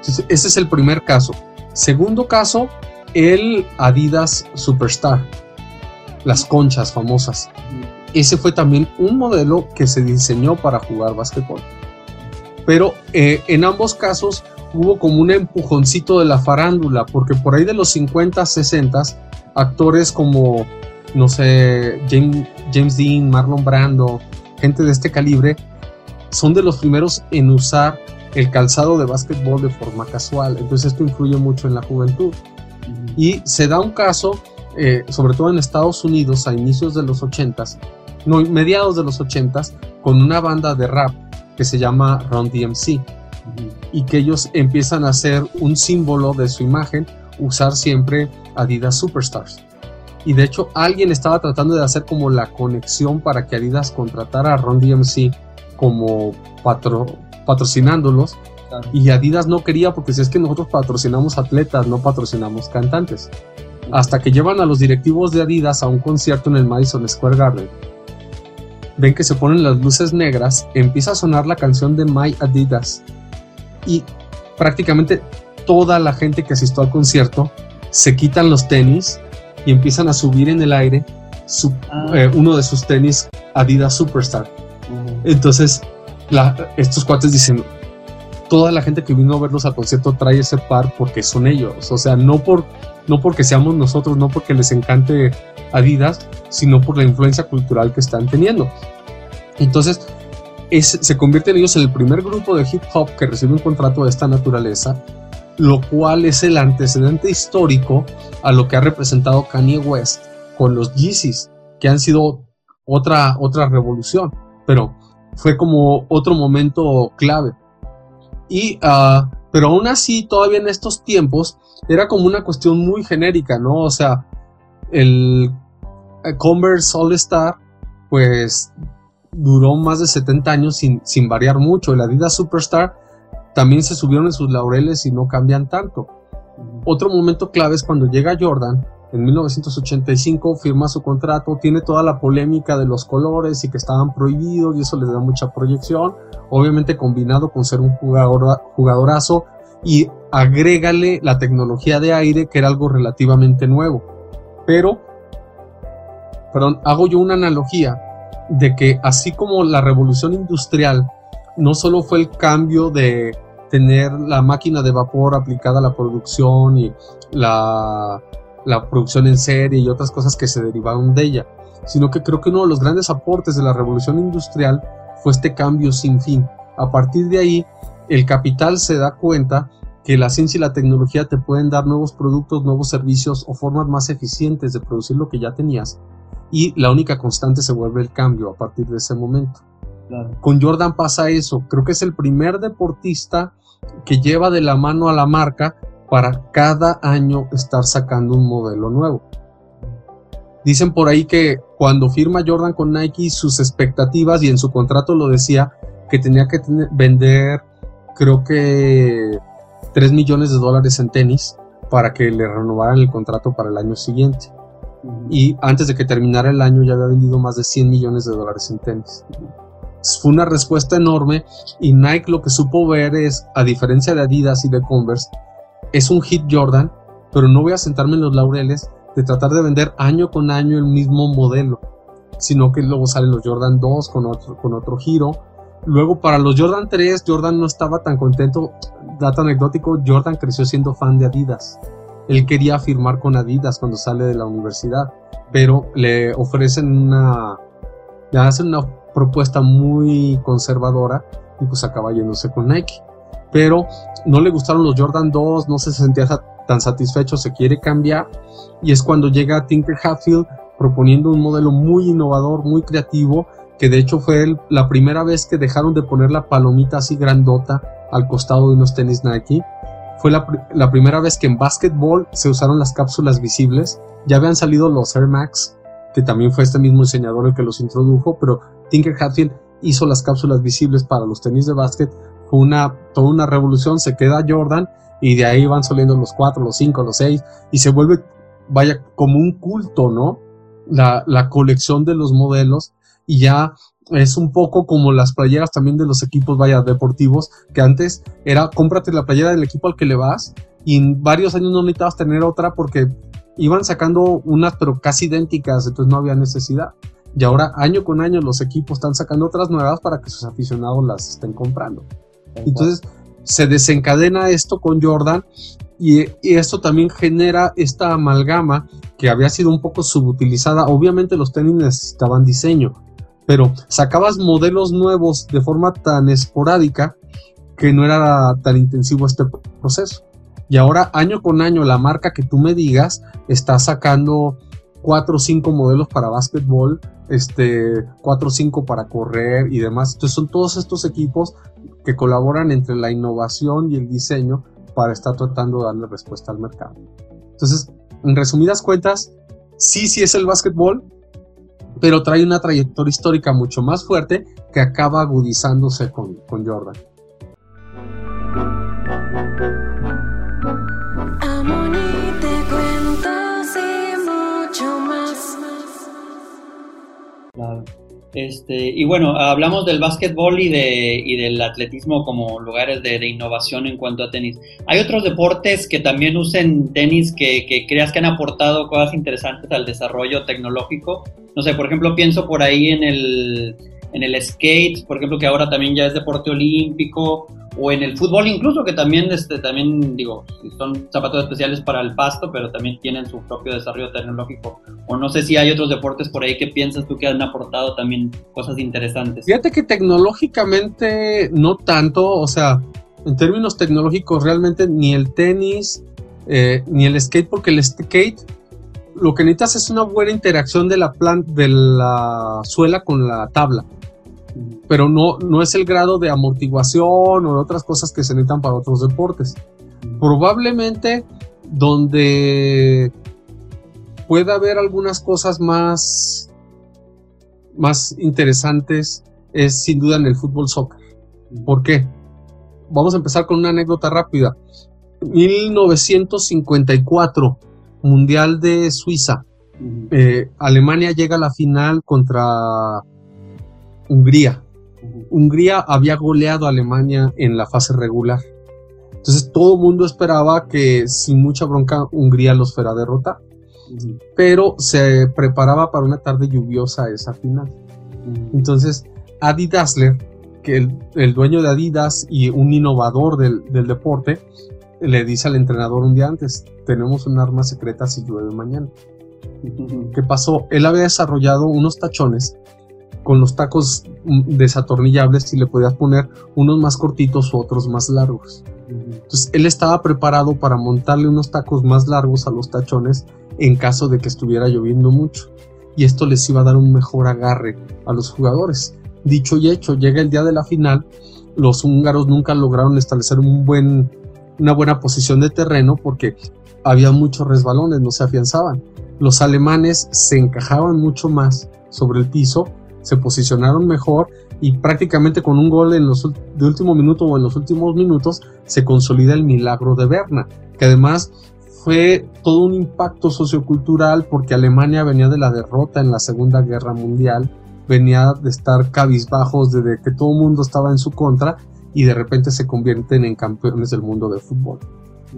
Ese es el primer caso. Segundo caso, el Adidas Superstar. Las conchas famosas. Ese fue también un modelo que se diseñó para jugar básquetbol. Pero eh, en ambos casos hubo como un empujoncito de la farándula, porque por ahí de los 50, 60, actores como, no sé, James, James Dean, Marlon Brando, gente de este calibre, son de los primeros en usar el calzado de básquetbol de forma casual. Entonces esto influye mucho en la juventud. Y se da un caso, eh, sobre todo en Estados Unidos, a inicios de los 80s, no, mediados de los 80s, con una banda de rap que se llama Run DMC y que ellos empiezan a hacer un símbolo de su imagen, usar siempre Adidas Superstars. Y de hecho alguien estaba tratando de hacer como la conexión para que Adidas contratara a Ron DMC como patro, patrocinándolos. Y Adidas no quería porque si es que nosotros patrocinamos atletas, no patrocinamos cantantes. Hasta que llevan a los directivos de Adidas a un concierto en el Madison Square Garden. Ven que se ponen las luces negras, empieza a sonar la canción de My Adidas. Y prácticamente toda la gente que asistió al concierto se quitan los tenis y empiezan a subir en el aire ah. eh, uno de sus tenis Adidas Superstar. Entonces, estos cuates dicen, toda la gente que vino a verlos al concierto trae ese par porque son ellos. O sea, no, por, no porque seamos nosotros, no porque les encante Adidas, sino por la influencia cultural que están teniendo. Entonces, se convierten ellos en el primer grupo de hip hop que recibe un contrato de esta naturaleza, lo cual es el antecedente histórico a lo que ha representado Kanye West con los Yeezys, que han sido otra, otra revolución, pero fue como otro momento clave. Y, uh, pero aún así, todavía en estos tiempos, era como una cuestión muy genérica, ¿no? O sea, el eh, Converse All Star, pues duró más de 70 años sin, sin variar mucho. El Adidas Superstar también se subieron en sus laureles y no cambian tanto. Otro momento clave es cuando llega Jordan, en 1985 firma su contrato, tiene toda la polémica de los colores y que estaban prohibidos y eso le da mucha proyección, obviamente combinado con ser un jugador, jugadorazo y agrégale la tecnología de aire que era algo relativamente nuevo. Pero, perdón, hago yo una analogía de que así como la revolución industrial no solo fue el cambio de tener la máquina de vapor aplicada a la producción y la, la producción en serie y otras cosas que se derivaron de ella, sino que creo que uno de los grandes aportes de la revolución industrial fue este cambio sin fin. A partir de ahí, el capital se da cuenta que la ciencia y la tecnología te pueden dar nuevos productos, nuevos servicios o formas más eficientes de producir lo que ya tenías y la única constante se vuelve el cambio a partir de ese momento. Con Jordan pasa eso, creo que es el primer deportista que lleva de la mano a la marca para cada año estar sacando un modelo nuevo. Dicen por ahí que cuando firma Jordan con Nike sus expectativas y en su contrato lo decía que tenía que vender creo que 3 millones de dólares en tenis para que le renovaran el contrato para el año siguiente y antes de que terminara el año ya había vendido más de 100 millones de dólares en tenis. Fue una respuesta enorme y Nike lo que supo ver es, a diferencia de Adidas y de Converse, es un hit Jordan, pero no voy a sentarme en los laureles de tratar de vender año con año el mismo modelo, sino que luego salen los Jordan 2 con otro, con otro giro. Luego para los Jordan 3, Jordan no estaba tan contento. Dato anecdótico, Jordan creció siendo fan de Adidas. Él quería firmar con Adidas cuando sale de la universidad, pero le ofrecen una, le hacen una propuesta muy conservadora y pues acaba yéndose con Nike. Pero no le gustaron los Jordan 2, no se sentía tan satisfecho, se quiere cambiar y es cuando llega Tinker Hatfield proponiendo un modelo muy innovador, muy creativo, que de hecho fue la primera vez que dejaron de poner la palomita así grandota al costado de unos tenis Nike fue la, primera vez que en básquetbol se usaron las cápsulas visibles. Ya habían salido los Air Max, que también fue este mismo diseñador el que los introdujo, pero Tinker Hatfield hizo las cápsulas visibles para los tenis de básquet. Fue una, toda una revolución, se queda Jordan y de ahí van saliendo los cuatro, los cinco, los seis y se vuelve, vaya, como un culto, ¿no? La, la colección de los modelos y ya es un poco como las playeras también de los equipos, vaya, deportivos, que antes era cómprate la playera del equipo al que le vas y en varios años no necesitabas tener otra porque iban sacando unas pero casi idénticas, entonces no había necesidad. Y ahora año con año los equipos están sacando otras nuevas para que sus aficionados las estén comprando. Entonces se desencadena esto con Jordan y, y, esto también genera esta amalgama que había sido un poco subutilizada. Obviamente los tenis necesitaban diseño, pero sacabas modelos nuevos de forma tan esporádica que no era tan intensivo este proceso. Y ahora, año con año, la marca que tú me digas está sacando cuatro o cinco modelos para básquetbol, este, cuatro o cinco para correr y demás. Entonces son todos estos equipos que colaboran entre la innovación y el diseño para estar tratando de darle respuesta al mercado. Entonces, en resumidas cuentas, sí, sí es el básquetbol, pero trae una trayectoria histórica mucho más fuerte que acaba agudizándose con, con Jordan.
Este, y bueno, hablamos del básquetbol y, de, y del atletismo como lugares de, innovación en cuanto a tenis. ¿Hay otros deportes que también usen tenis que, que, creas que han aportado cosas interesantes al desarrollo tecnológico? No sé, por ejemplo, pienso por ahí en el, en el skate, por ejemplo, que ahora también ya es deporte olímpico, o en el fútbol incluso, que también, este, también digo, son zapatos especiales para el pasto, pero también tienen su propio desarrollo tecnológico. O no sé si hay otros deportes por ahí que piensas tú que han aportado también cosas interesantes.
Fíjate que tecnológicamente no tanto, o sea, en términos tecnológicos realmente ni el tenis, eh, ni el skate, porque el skate lo que necesitas es una buena interacción de la, plan de la suela con la tabla pero no, no es el grado de amortiguación o de otras cosas que se necesitan para otros deportes. Probablemente donde pueda haber algunas cosas más, más interesantes es sin duda en el fútbol soccer. ¿Por qué? Vamos a empezar con una anécdota rápida. 1954, Mundial de Suiza. Eh, Alemania llega a la final contra Hungría. Hungría había goleado a Alemania en la fase regular. Entonces todo el mundo esperaba que sin mucha bronca Hungría los fuera a derrotar. Pero se preparaba para una tarde lluviosa esa final. Entonces Adi Dassler, que el, el, dueño de Adidas y un innovador del, del, deporte, le dice al entrenador un día antes, tenemos un arma secreta si llueve mañana. ¿Qué pasó? Él había desarrollado unos tachones con los tacos desatornillables y le podías poner unos más cortitos u otros más largos. Entonces él estaba preparado para montarle unos tacos más largos a los tachones en caso de que estuviera lloviendo mucho. Y esto les iba a dar un mejor agarre a los jugadores. Dicho y hecho, llega el día de la final, los húngaros nunca lograron establecer un buen, una buena posición de terreno porque había muchos resbalones, no se afianzaban. Los alemanes se encajaban mucho más sobre el piso se posicionaron mejor y prácticamente con un gol en los de último minuto o en los últimos minutos se consolida el milagro de Berna, que además fue todo un impacto sociocultural porque Alemania venía de la derrota en la Segunda Guerra Mundial, venía de estar cabizbajos desde que todo el mundo estaba en su contra y de repente se convierten en campeones del mundo de fútbol.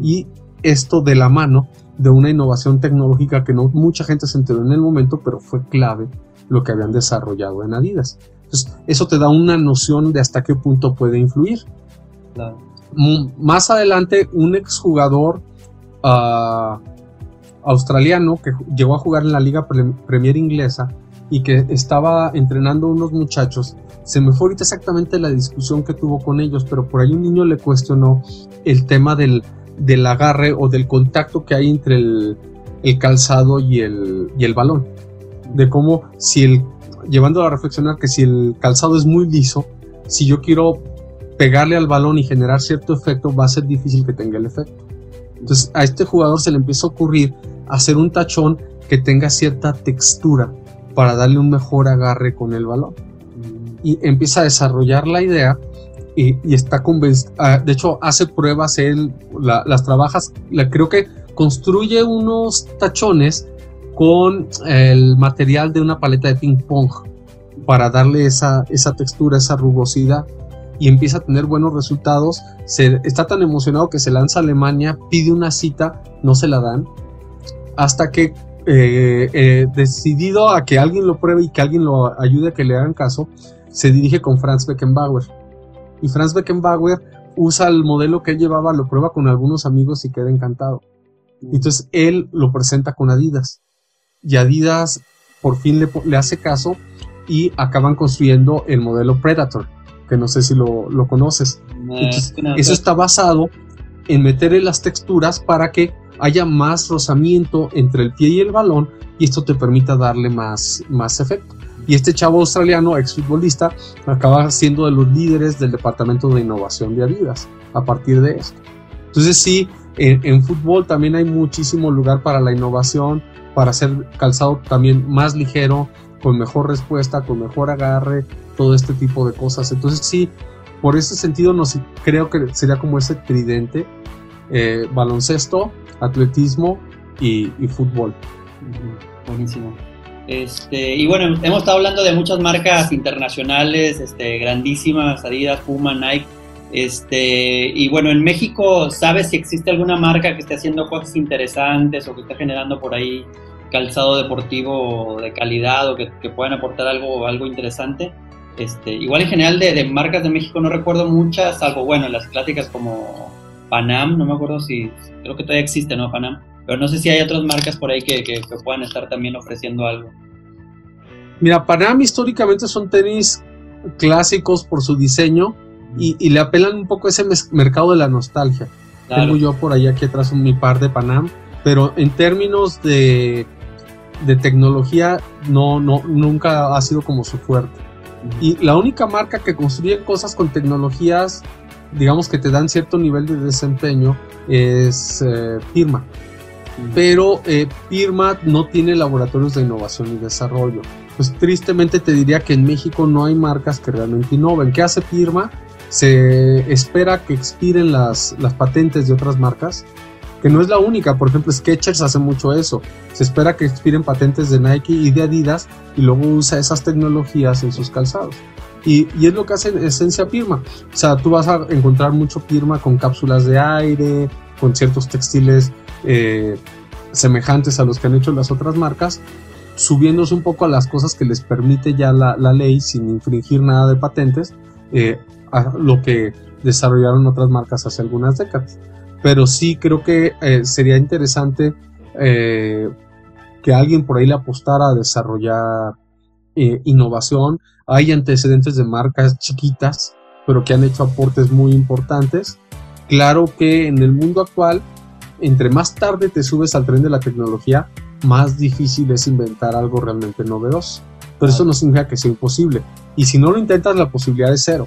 Y esto de la mano de una innovación tecnológica que no mucha gente se enteró en el momento, pero fue clave lo que habían desarrollado en Adidas. Entonces, eso te da una noción de hasta qué punto puede influir. Más adelante, un exjugador uh, australiano que llegó a jugar en la Liga Premier Inglesa y que estaba entrenando a unos muchachos, se me fue ahorita exactamente la discusión que tuvo con ellos, pero por ahí un niño le cuestionó el tema del, del agarre o del contacto que hay entre el, el calzado y el, y el balón de cómo si el, llevando a reflexionar que si el calzado es muy liso, si yo quiero pegarle al balón y generar cierto efecto, va a ser difícil que tenga el efecto. Entonces a este jugador se le empieza a ocurrir hacer un tachón que tenga cierta textura para darle un mejor agarre con el balón. Y empieza a desarrollar la idea y, está convencido. Ah, de hecho, hace pruebas, él las trabajas, creo que construye unos tachones con el material de una paleta de ping pong para darle esa, esa textura, esa rugosidad y empieza a tener buenos resultados. Se, está tan emocionado que se lanza a Alemania, pide una cita, no se la dan, hasta que eh, eh, decidido a que alguien lo pruebe y que alguien lo ayude a que le hagan caso, se dirige con Franz Beckenbauer. Y Franz Beckenbauer usa el modelo que él llevaba, lo prueba con algunos amigos y queda encantado. Entonces él lo presenta con Adidas y Adidas por fin le, hace caso y acaban construyendo el modelo Predator, que no sé si lo, conoces. eso está basado en meterle las texturas para que haya más rozamiento entre el pie y el balón y esto te permita darle más, más efecto. Y este chavo australiano, exfutbolista, acaba siendo de los líderes del departamento de innovación de Adidas a partir de esto. Entonces sí, en, en fútbol también hay muchísimo lugar para la innovación para hacer calzado también más ligero, con mejor respuesta, con mejor agarre, todo este tipo de cosas. Entonces sí, por ese sentido nos, creo que sería como ese tridente, eh, baloncesto, atletismo y, fútbol.
Buenísimo. Este, y bueno, hemos estado hablando de muchas marcas internacionales, este, grandísimas, Adidas, Puma, Nike. Este, y bueno, en México, ¿sabes si existe alguna marca que esté haciendo cosas interesantes o que esté generando por ahí calzado deportivo de calidad o que, puedan aportar algo, algo interesante? Este, igual en general de, marcas de México no recuerdo muchas, salvo bueno, las clásicas como Panam, no me acuerdo si, creo que todavía existe, ¿no? Panam. Pero no sé si hay otras marcas por ahí que, que, puedan estar también ofreciendo algo.
Mira, Panam históricamente son tenis clásicos por su diseño y, le apelan un poco a ese mercado de la nostalgia. Tengo yo por ahí aquí atrás mi par de Panam, pero en términos de, de tecnología no, no, nunca ha sido como su fuerte. Y la única marca que construye cosas con tecnologías, digamos que te dan cierto nivel de desempeño, es eh, Firma. Pero eh, Firma no tiene laboratorios de innovación y desarrollo. Pues tristemente te diría que en México no hay marcas que realmente innoven. ¿Qué hace Firma? Se espera que expiren las, las patentes de otras marcas que no es la única. Por ejemplo, Skechers hace mucho eso. Se espera que expiren patentes de Nike y de Adidas y luego usa esas tecnologías en sus calzados. Y, y, es lo que hace en esencia Pirma. O sea, tú vas a encontrar mucho Pirma con cápsulas de aire, con ciertos textiles eh, semejantes a los que han hecho las otras marcas, subiéndose un poco a las cosas que les permite ya la, la ley sin infringir nada de patentes, eh, a lo que desarrollaron otras marcas hace algunas décadas pero sí creo que eh, sería interesante eh, que alguien por ahí le apostara a desarrollar eh, innovación. Hay antecedentes de marcas chiquitas, pero que han hecho aportes muy importantes. Claro que en el mundo actual, entre más tarde te subes al tren de la tecnología, más difícil es inventar algo realmente novedoso. Pero eso no significa que sea imposible. Y si no lo intentas, la posibilidad es cero.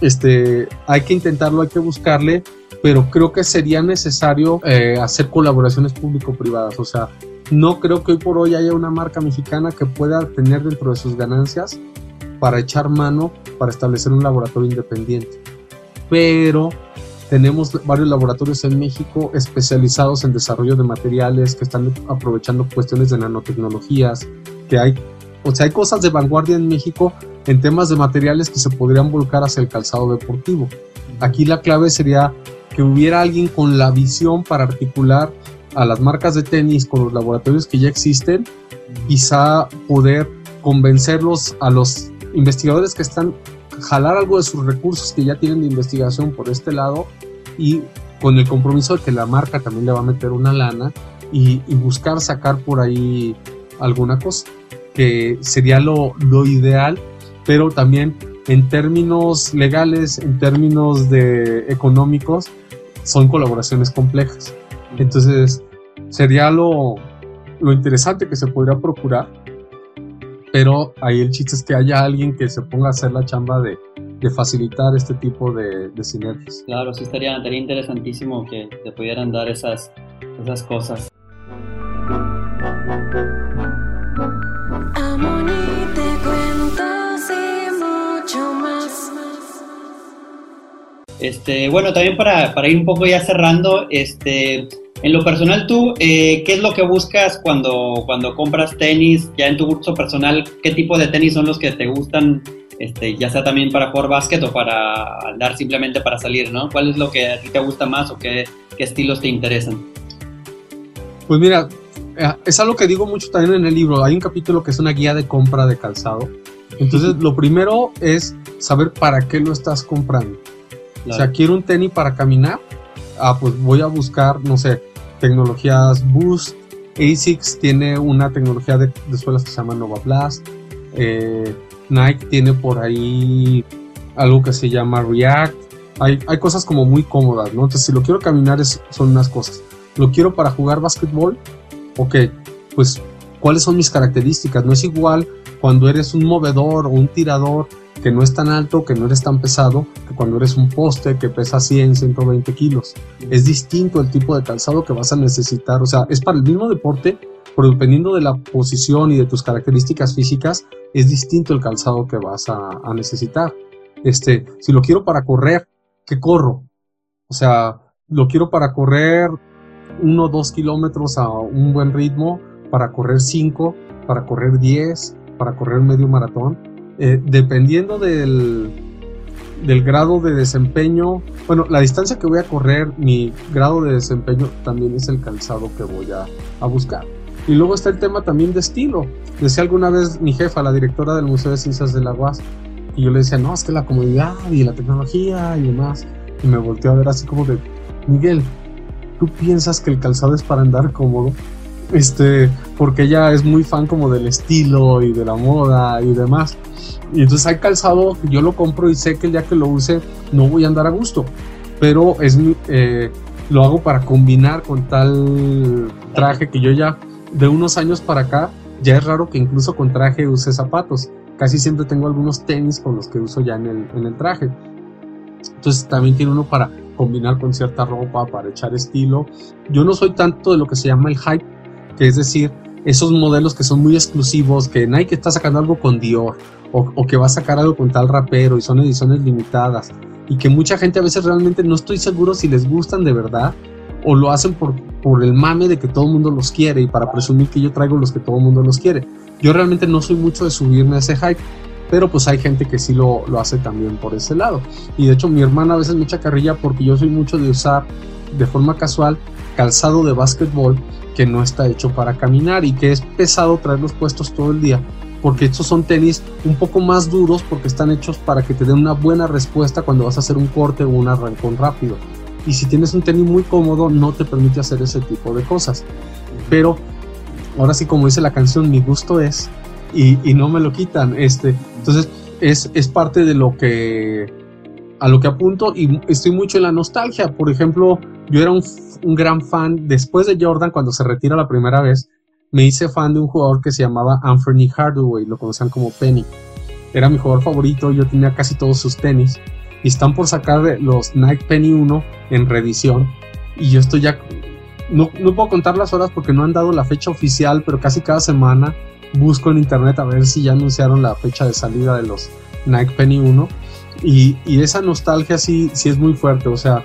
Este, hay que intentarlo, hay que buscarle pero creo que sería necesario eh, hacer colaboraciones público-privadas. O sea, no creo que hoy por hoy haya una marca mexicana que pueda tener dentro de sus ganancias para echar mano para establecer un laboratorio independiente. Pero tenemos varios laboratorios en México especializados en desarrollo de materiales que están aprovechando cuestiones de nanotecnologías, que hay, o sea, hay cosas de vanguardia en México en temas de materiales que se podrían volcar hacia el calzado deportivo. Aquí la clave sería que hubiera alguien con la visión para articular a las marcas de tenis con los laboratorios que ya existen, quizá poder convencerlos a los investigadores que están, jalar algo de sus recursos que ya tienen de investigación por este lado y con el compromiso de que la marca también le va a meter una lana y, buscar sacar por ahí alguna cosa, que sería lo, lo ideal, pero también en términos legales, en términos de económicos, son colaboraciones complejas. Entonces, sería lo, lo interesante que se podría procurar, pero ahí el chiste es que haya alguien que se ponga a hacer la chamba de, de facilitar este tipo de, de, sinergias.
Claro, sí estaría, estaría interesantísimo que te pudieran dar esas, esas cosas. Este, bueno, también para, para, ir un poco ya cerrando, este, en lo personal tú, eh, ¿qué es lo que buscas cuando, cuando compras tenis? Ya en tu gusto personal, ¿qué tipo de tenis son los que te gustan? Este, ya sea también para jugar básquet o para andar simplemente para salir, ¿no? ¿Cuál es lo que a ti te gusta más o qué, qué estilos te interesan?
Pues mira, eh, es algo que digo mucho también en el libro. Hay un capítulo que es una guía de compra de calzado. Entonces, lo primero es saber para qué lo estás comprando. O sea, quiero un tenis para caminar. Ah, pues voy a buscar, no sé, tecnologías Boost. ASICS tiene una tecnología de, suelas que se llama Nova Blast. Eh, Nike tiene por ahí algo que se llama React. Hay, hay, cosas como muy cómodas, ¿no? Entonces, si lo quiero caminar, es, son unas cosas. Lo quiero para jugar básquetbol. Ok, pues, ¿cuáles son mis características? No es igual cuando eres un movedor o un tirador que no es tan alto, que no eres tan pesado, que cuando eres un poste que pesa 100, 120 kilos. Es distinto el tipo de calzado que vas a necesitar, o sea, es para el mismo deporte, pero dependiendo de la posición y de tus características físicas, es distinto el calzado que vas a, necesitar. Este, si lo quiero para correr, ¿qué corro? O sea, lo quiero para correr uno o dos kilómetros a un buen ritmo, para correr cinco, para correr diez, para correr medio maratón. Eh, dependiendo del, del grado de desempeño, bueno, la distancia que voy a correr, mi grado de desempeño también es el calzado que voy a, a buscar. Y luego está el tema también de estilo. Decía alguna vez mi jefa, la directora del Museo de Ciencias de la UAS, y yo le decía, no, es que la comodidad y la tecnología y demás. Y me volteó a ver así como de, Miguel, ¿tú piensas que el calzado es para andar cómodo? Este, porque ella es muy fan como del estilo y de la moda y demás. Y entonces hay calzado yo lo compro y sé que el día que lo use no voy a andar a gusto. Pero es eh, lo hago para combinar con tal traje que yo ya de unos años para acá ya es raro que incluso con traje use zapatos. Casi siempre tengo algunos tenis con los que uso ya en el, en el traje. Entonces también tiene uno para combinar con cierta ropa, para echar estilo. Yo no soy tanto de lo que se llama el hype, que es decir, esos modelos que son muy exclusivos, que Nike está sacando algo con Dior, o, que va a sacar algo con tal rapero y son ediciones limitadas, y que mucha gente a veces realmente no estoy seguro si les gustan de verdad, o lo hacen por, por el mame de que todo el mundo los quiere y para presumir que yo traigo los que todo el mundo los quiere. Yo realmente no soy mucho de subirme a ese hype pero pues hay gente que sí lo, lo, hace también por ese lado. Y de hecho mi hermana a veces me echa carrilla porque yo soy mucho de usar de forma casual calzado de básquetbol que no está hecho para caminar y que es pesado traerlos puestos todo el día porque estos son tenis un poco más duros porque están hechos para que te den una buena respuesta cuando vas a hacer un corte o un arrancón rápido. Y si tienes un tenis muy cómodo no te permite hacer ese tipo de cosas. Pero ahora sí como dice la canción, mi gusto es y, no me lo quitan. Este, entonces, es, es parte de lo que a lo que apunto y estoy mucho en la nostalgia. Por ejemplo, yo era un, gran fan, después de Jordan, cuando se retira la primera vez, me hice fan de un jugador que se llamaba Anthony Hardaway, lo conocían como Penny. Era mi jugador favorito, yo tenía casi todos sus tenis y están por sacar los Nike Penny 1 en reedición y yo estoy ya... No, no puedo contar las horas porque no han dado la fecha oficial, pero casi cada semana busco en internet a ver si ya anunciaron la fecha de salida de los Nike Penny 1 y, y, esa nostalgia sí, sí es muy fuerte, o sea,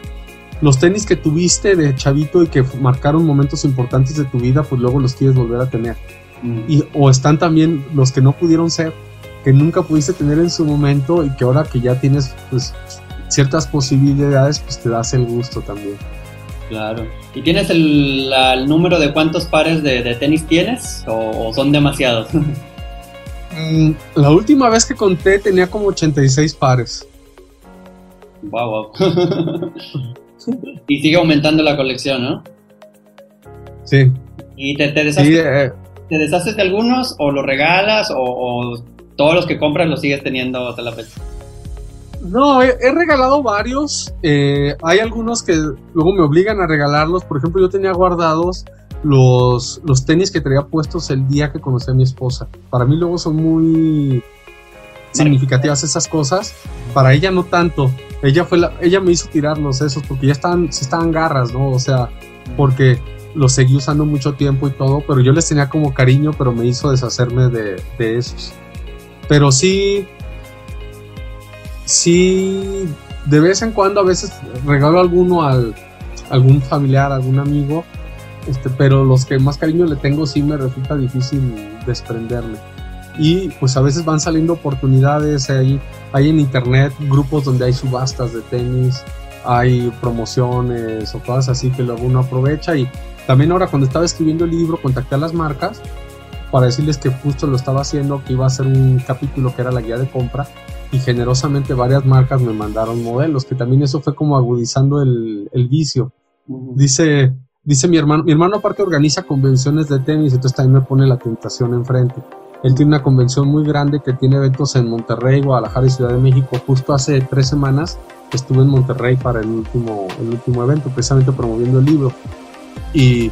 los tenis que tuviste de chavito y que marcaron momentos importantes de tu vida, pues luego los quieres volver a tener. Mm. Y, o están también los que no pudieron ser, que nunca pudiste tener en su momento y que ahora que ya tienes pues ciertas posibilidades, pues te das el gusto también.
Claro. ¿Y tienes el, número de cuántos pares de, tenis tienes o, son demasiados?
Mm, la última vez que conté tenía como 86 pares.
Wow, wow. y sigue aumentando la colección, ¿no?
Sí.
¿Y te, te, deshaces, eh. te deshaces de algunos o los regalas o, o, todos los que compras los sigues teniendo hasta la fecha?
No, he, regalado varios. Eh, hay algunos que luego me obligan a regalarlos. Por ejemplo, yo tenía guardados los, los tenis que traía puestos el día que conocí a mi esposa. Para mí luego son muy significativas esas cosas. Para ella no tanto. Ella fue la, ella me hizo tirarlos esos porque ya estaban, se estaban garras, ¿no? O sea, porque los seguí usando mucho tiempo y todo, pero yo les tenía como cariño, pero me hizo deshacerme de, de esos. Pero sí, sí, de vez en cuando a veces regalo alguno al algún familiar, algún amigo, este, pero los que más cariño le tengo sí me resulta difícil desprenderme. Y pues a veces van saliendo oportunidades, hay, hay en internet grupos donde hay subastas de tenis, hay promociones o cosas así que luego uno aprovecha y también ahora cuando estaba escribiendo el libro contacté a las marcas para decirles que justo lo estaba haciendo, que iba a ser un capítulo que era la guía de compra y generosamente varias marcas me mandaron modelos, que también eso fue como agudizando el, el vicio. Dice, dice mi hermano, mi hermano aparte organiza convenciones de tenis, entonces también me pone la tentación enfrente. Él tiene una convención muy grande que tiene eventos en Monterrey, Guadalajara y Ciudad de México. Justo hace tres semanas estuve en Monterrey para el último, el último evento, precisamente promoviendo el libro. Y,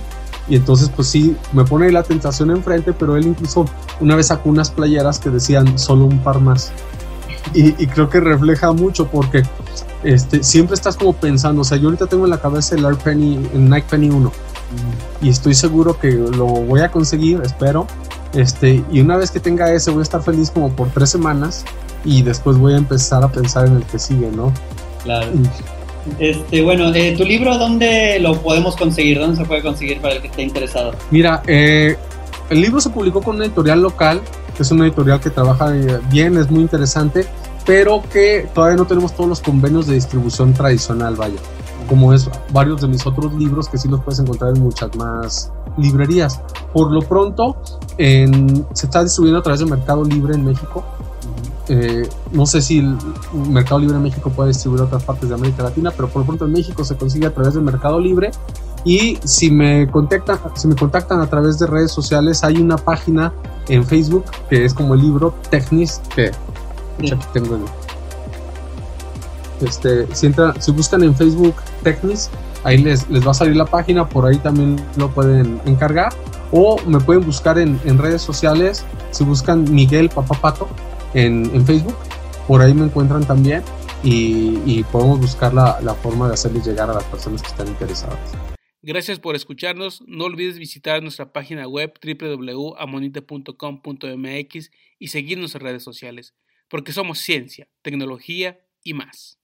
y entonces, pues sí, me pone la tentación enfrente, pero él incluso una vez sacó unas playeras que decían solo un par más y, creo que refleja mucho porque este, siempre estás como pensando, o sea, yo ahorita tengo en la cabeza el Penny, el Nike Penny 1 y estoy seguro que lo voy a conseguir, espero. Este, y una vez que tenga ese voy a estar feliz como por tres semanas y después voy a empezar a pensar en el que sigue, ¿no?
Claro. Este, bueno, eh, ¿tu libro dónde lo podemos conseguir? ¿Dónde se puede conseguir para el que esté interesado?
Mira, eh, el libro se publicó con una editorial local, que es una editorial que trabaja eh, bien, es muy interesante, pero que todavía no tenemos todos los convenios de distribución tradicional, vaya. Como es varios de mis otros libros que sí los puedes encontrar en muchas más librerías. Por lo pronto, en, se está distribuyendo a través de Mercado Libre en México eh, no sé si el Mercado Libre en México puede distribuir a otras partes de América Latina, pero por lo pronto en México se consigue a través del Mercado Libre. Y si me contactan, si me contactan a través de redes sociales, hay una página en Facebook que es como el libro Technis, que tengo este, si, si buscan en Facebook Technis, ahí les, les va a salir la página, por ahí también lo pueden encargar. O me pueden buscar en, en redes sociales, si buscan Miguel Papapato, en, Facebook. Por ahí me encuentran también y, podemos buscar la, la forma de hacerles llegar a las personas que están interesadas.
Gracias por escucharnos. No olvides visitar nuestra página web www.amonite.com.mx y seguirnos en redes sociales, porque somos ciencia, tecnología y más.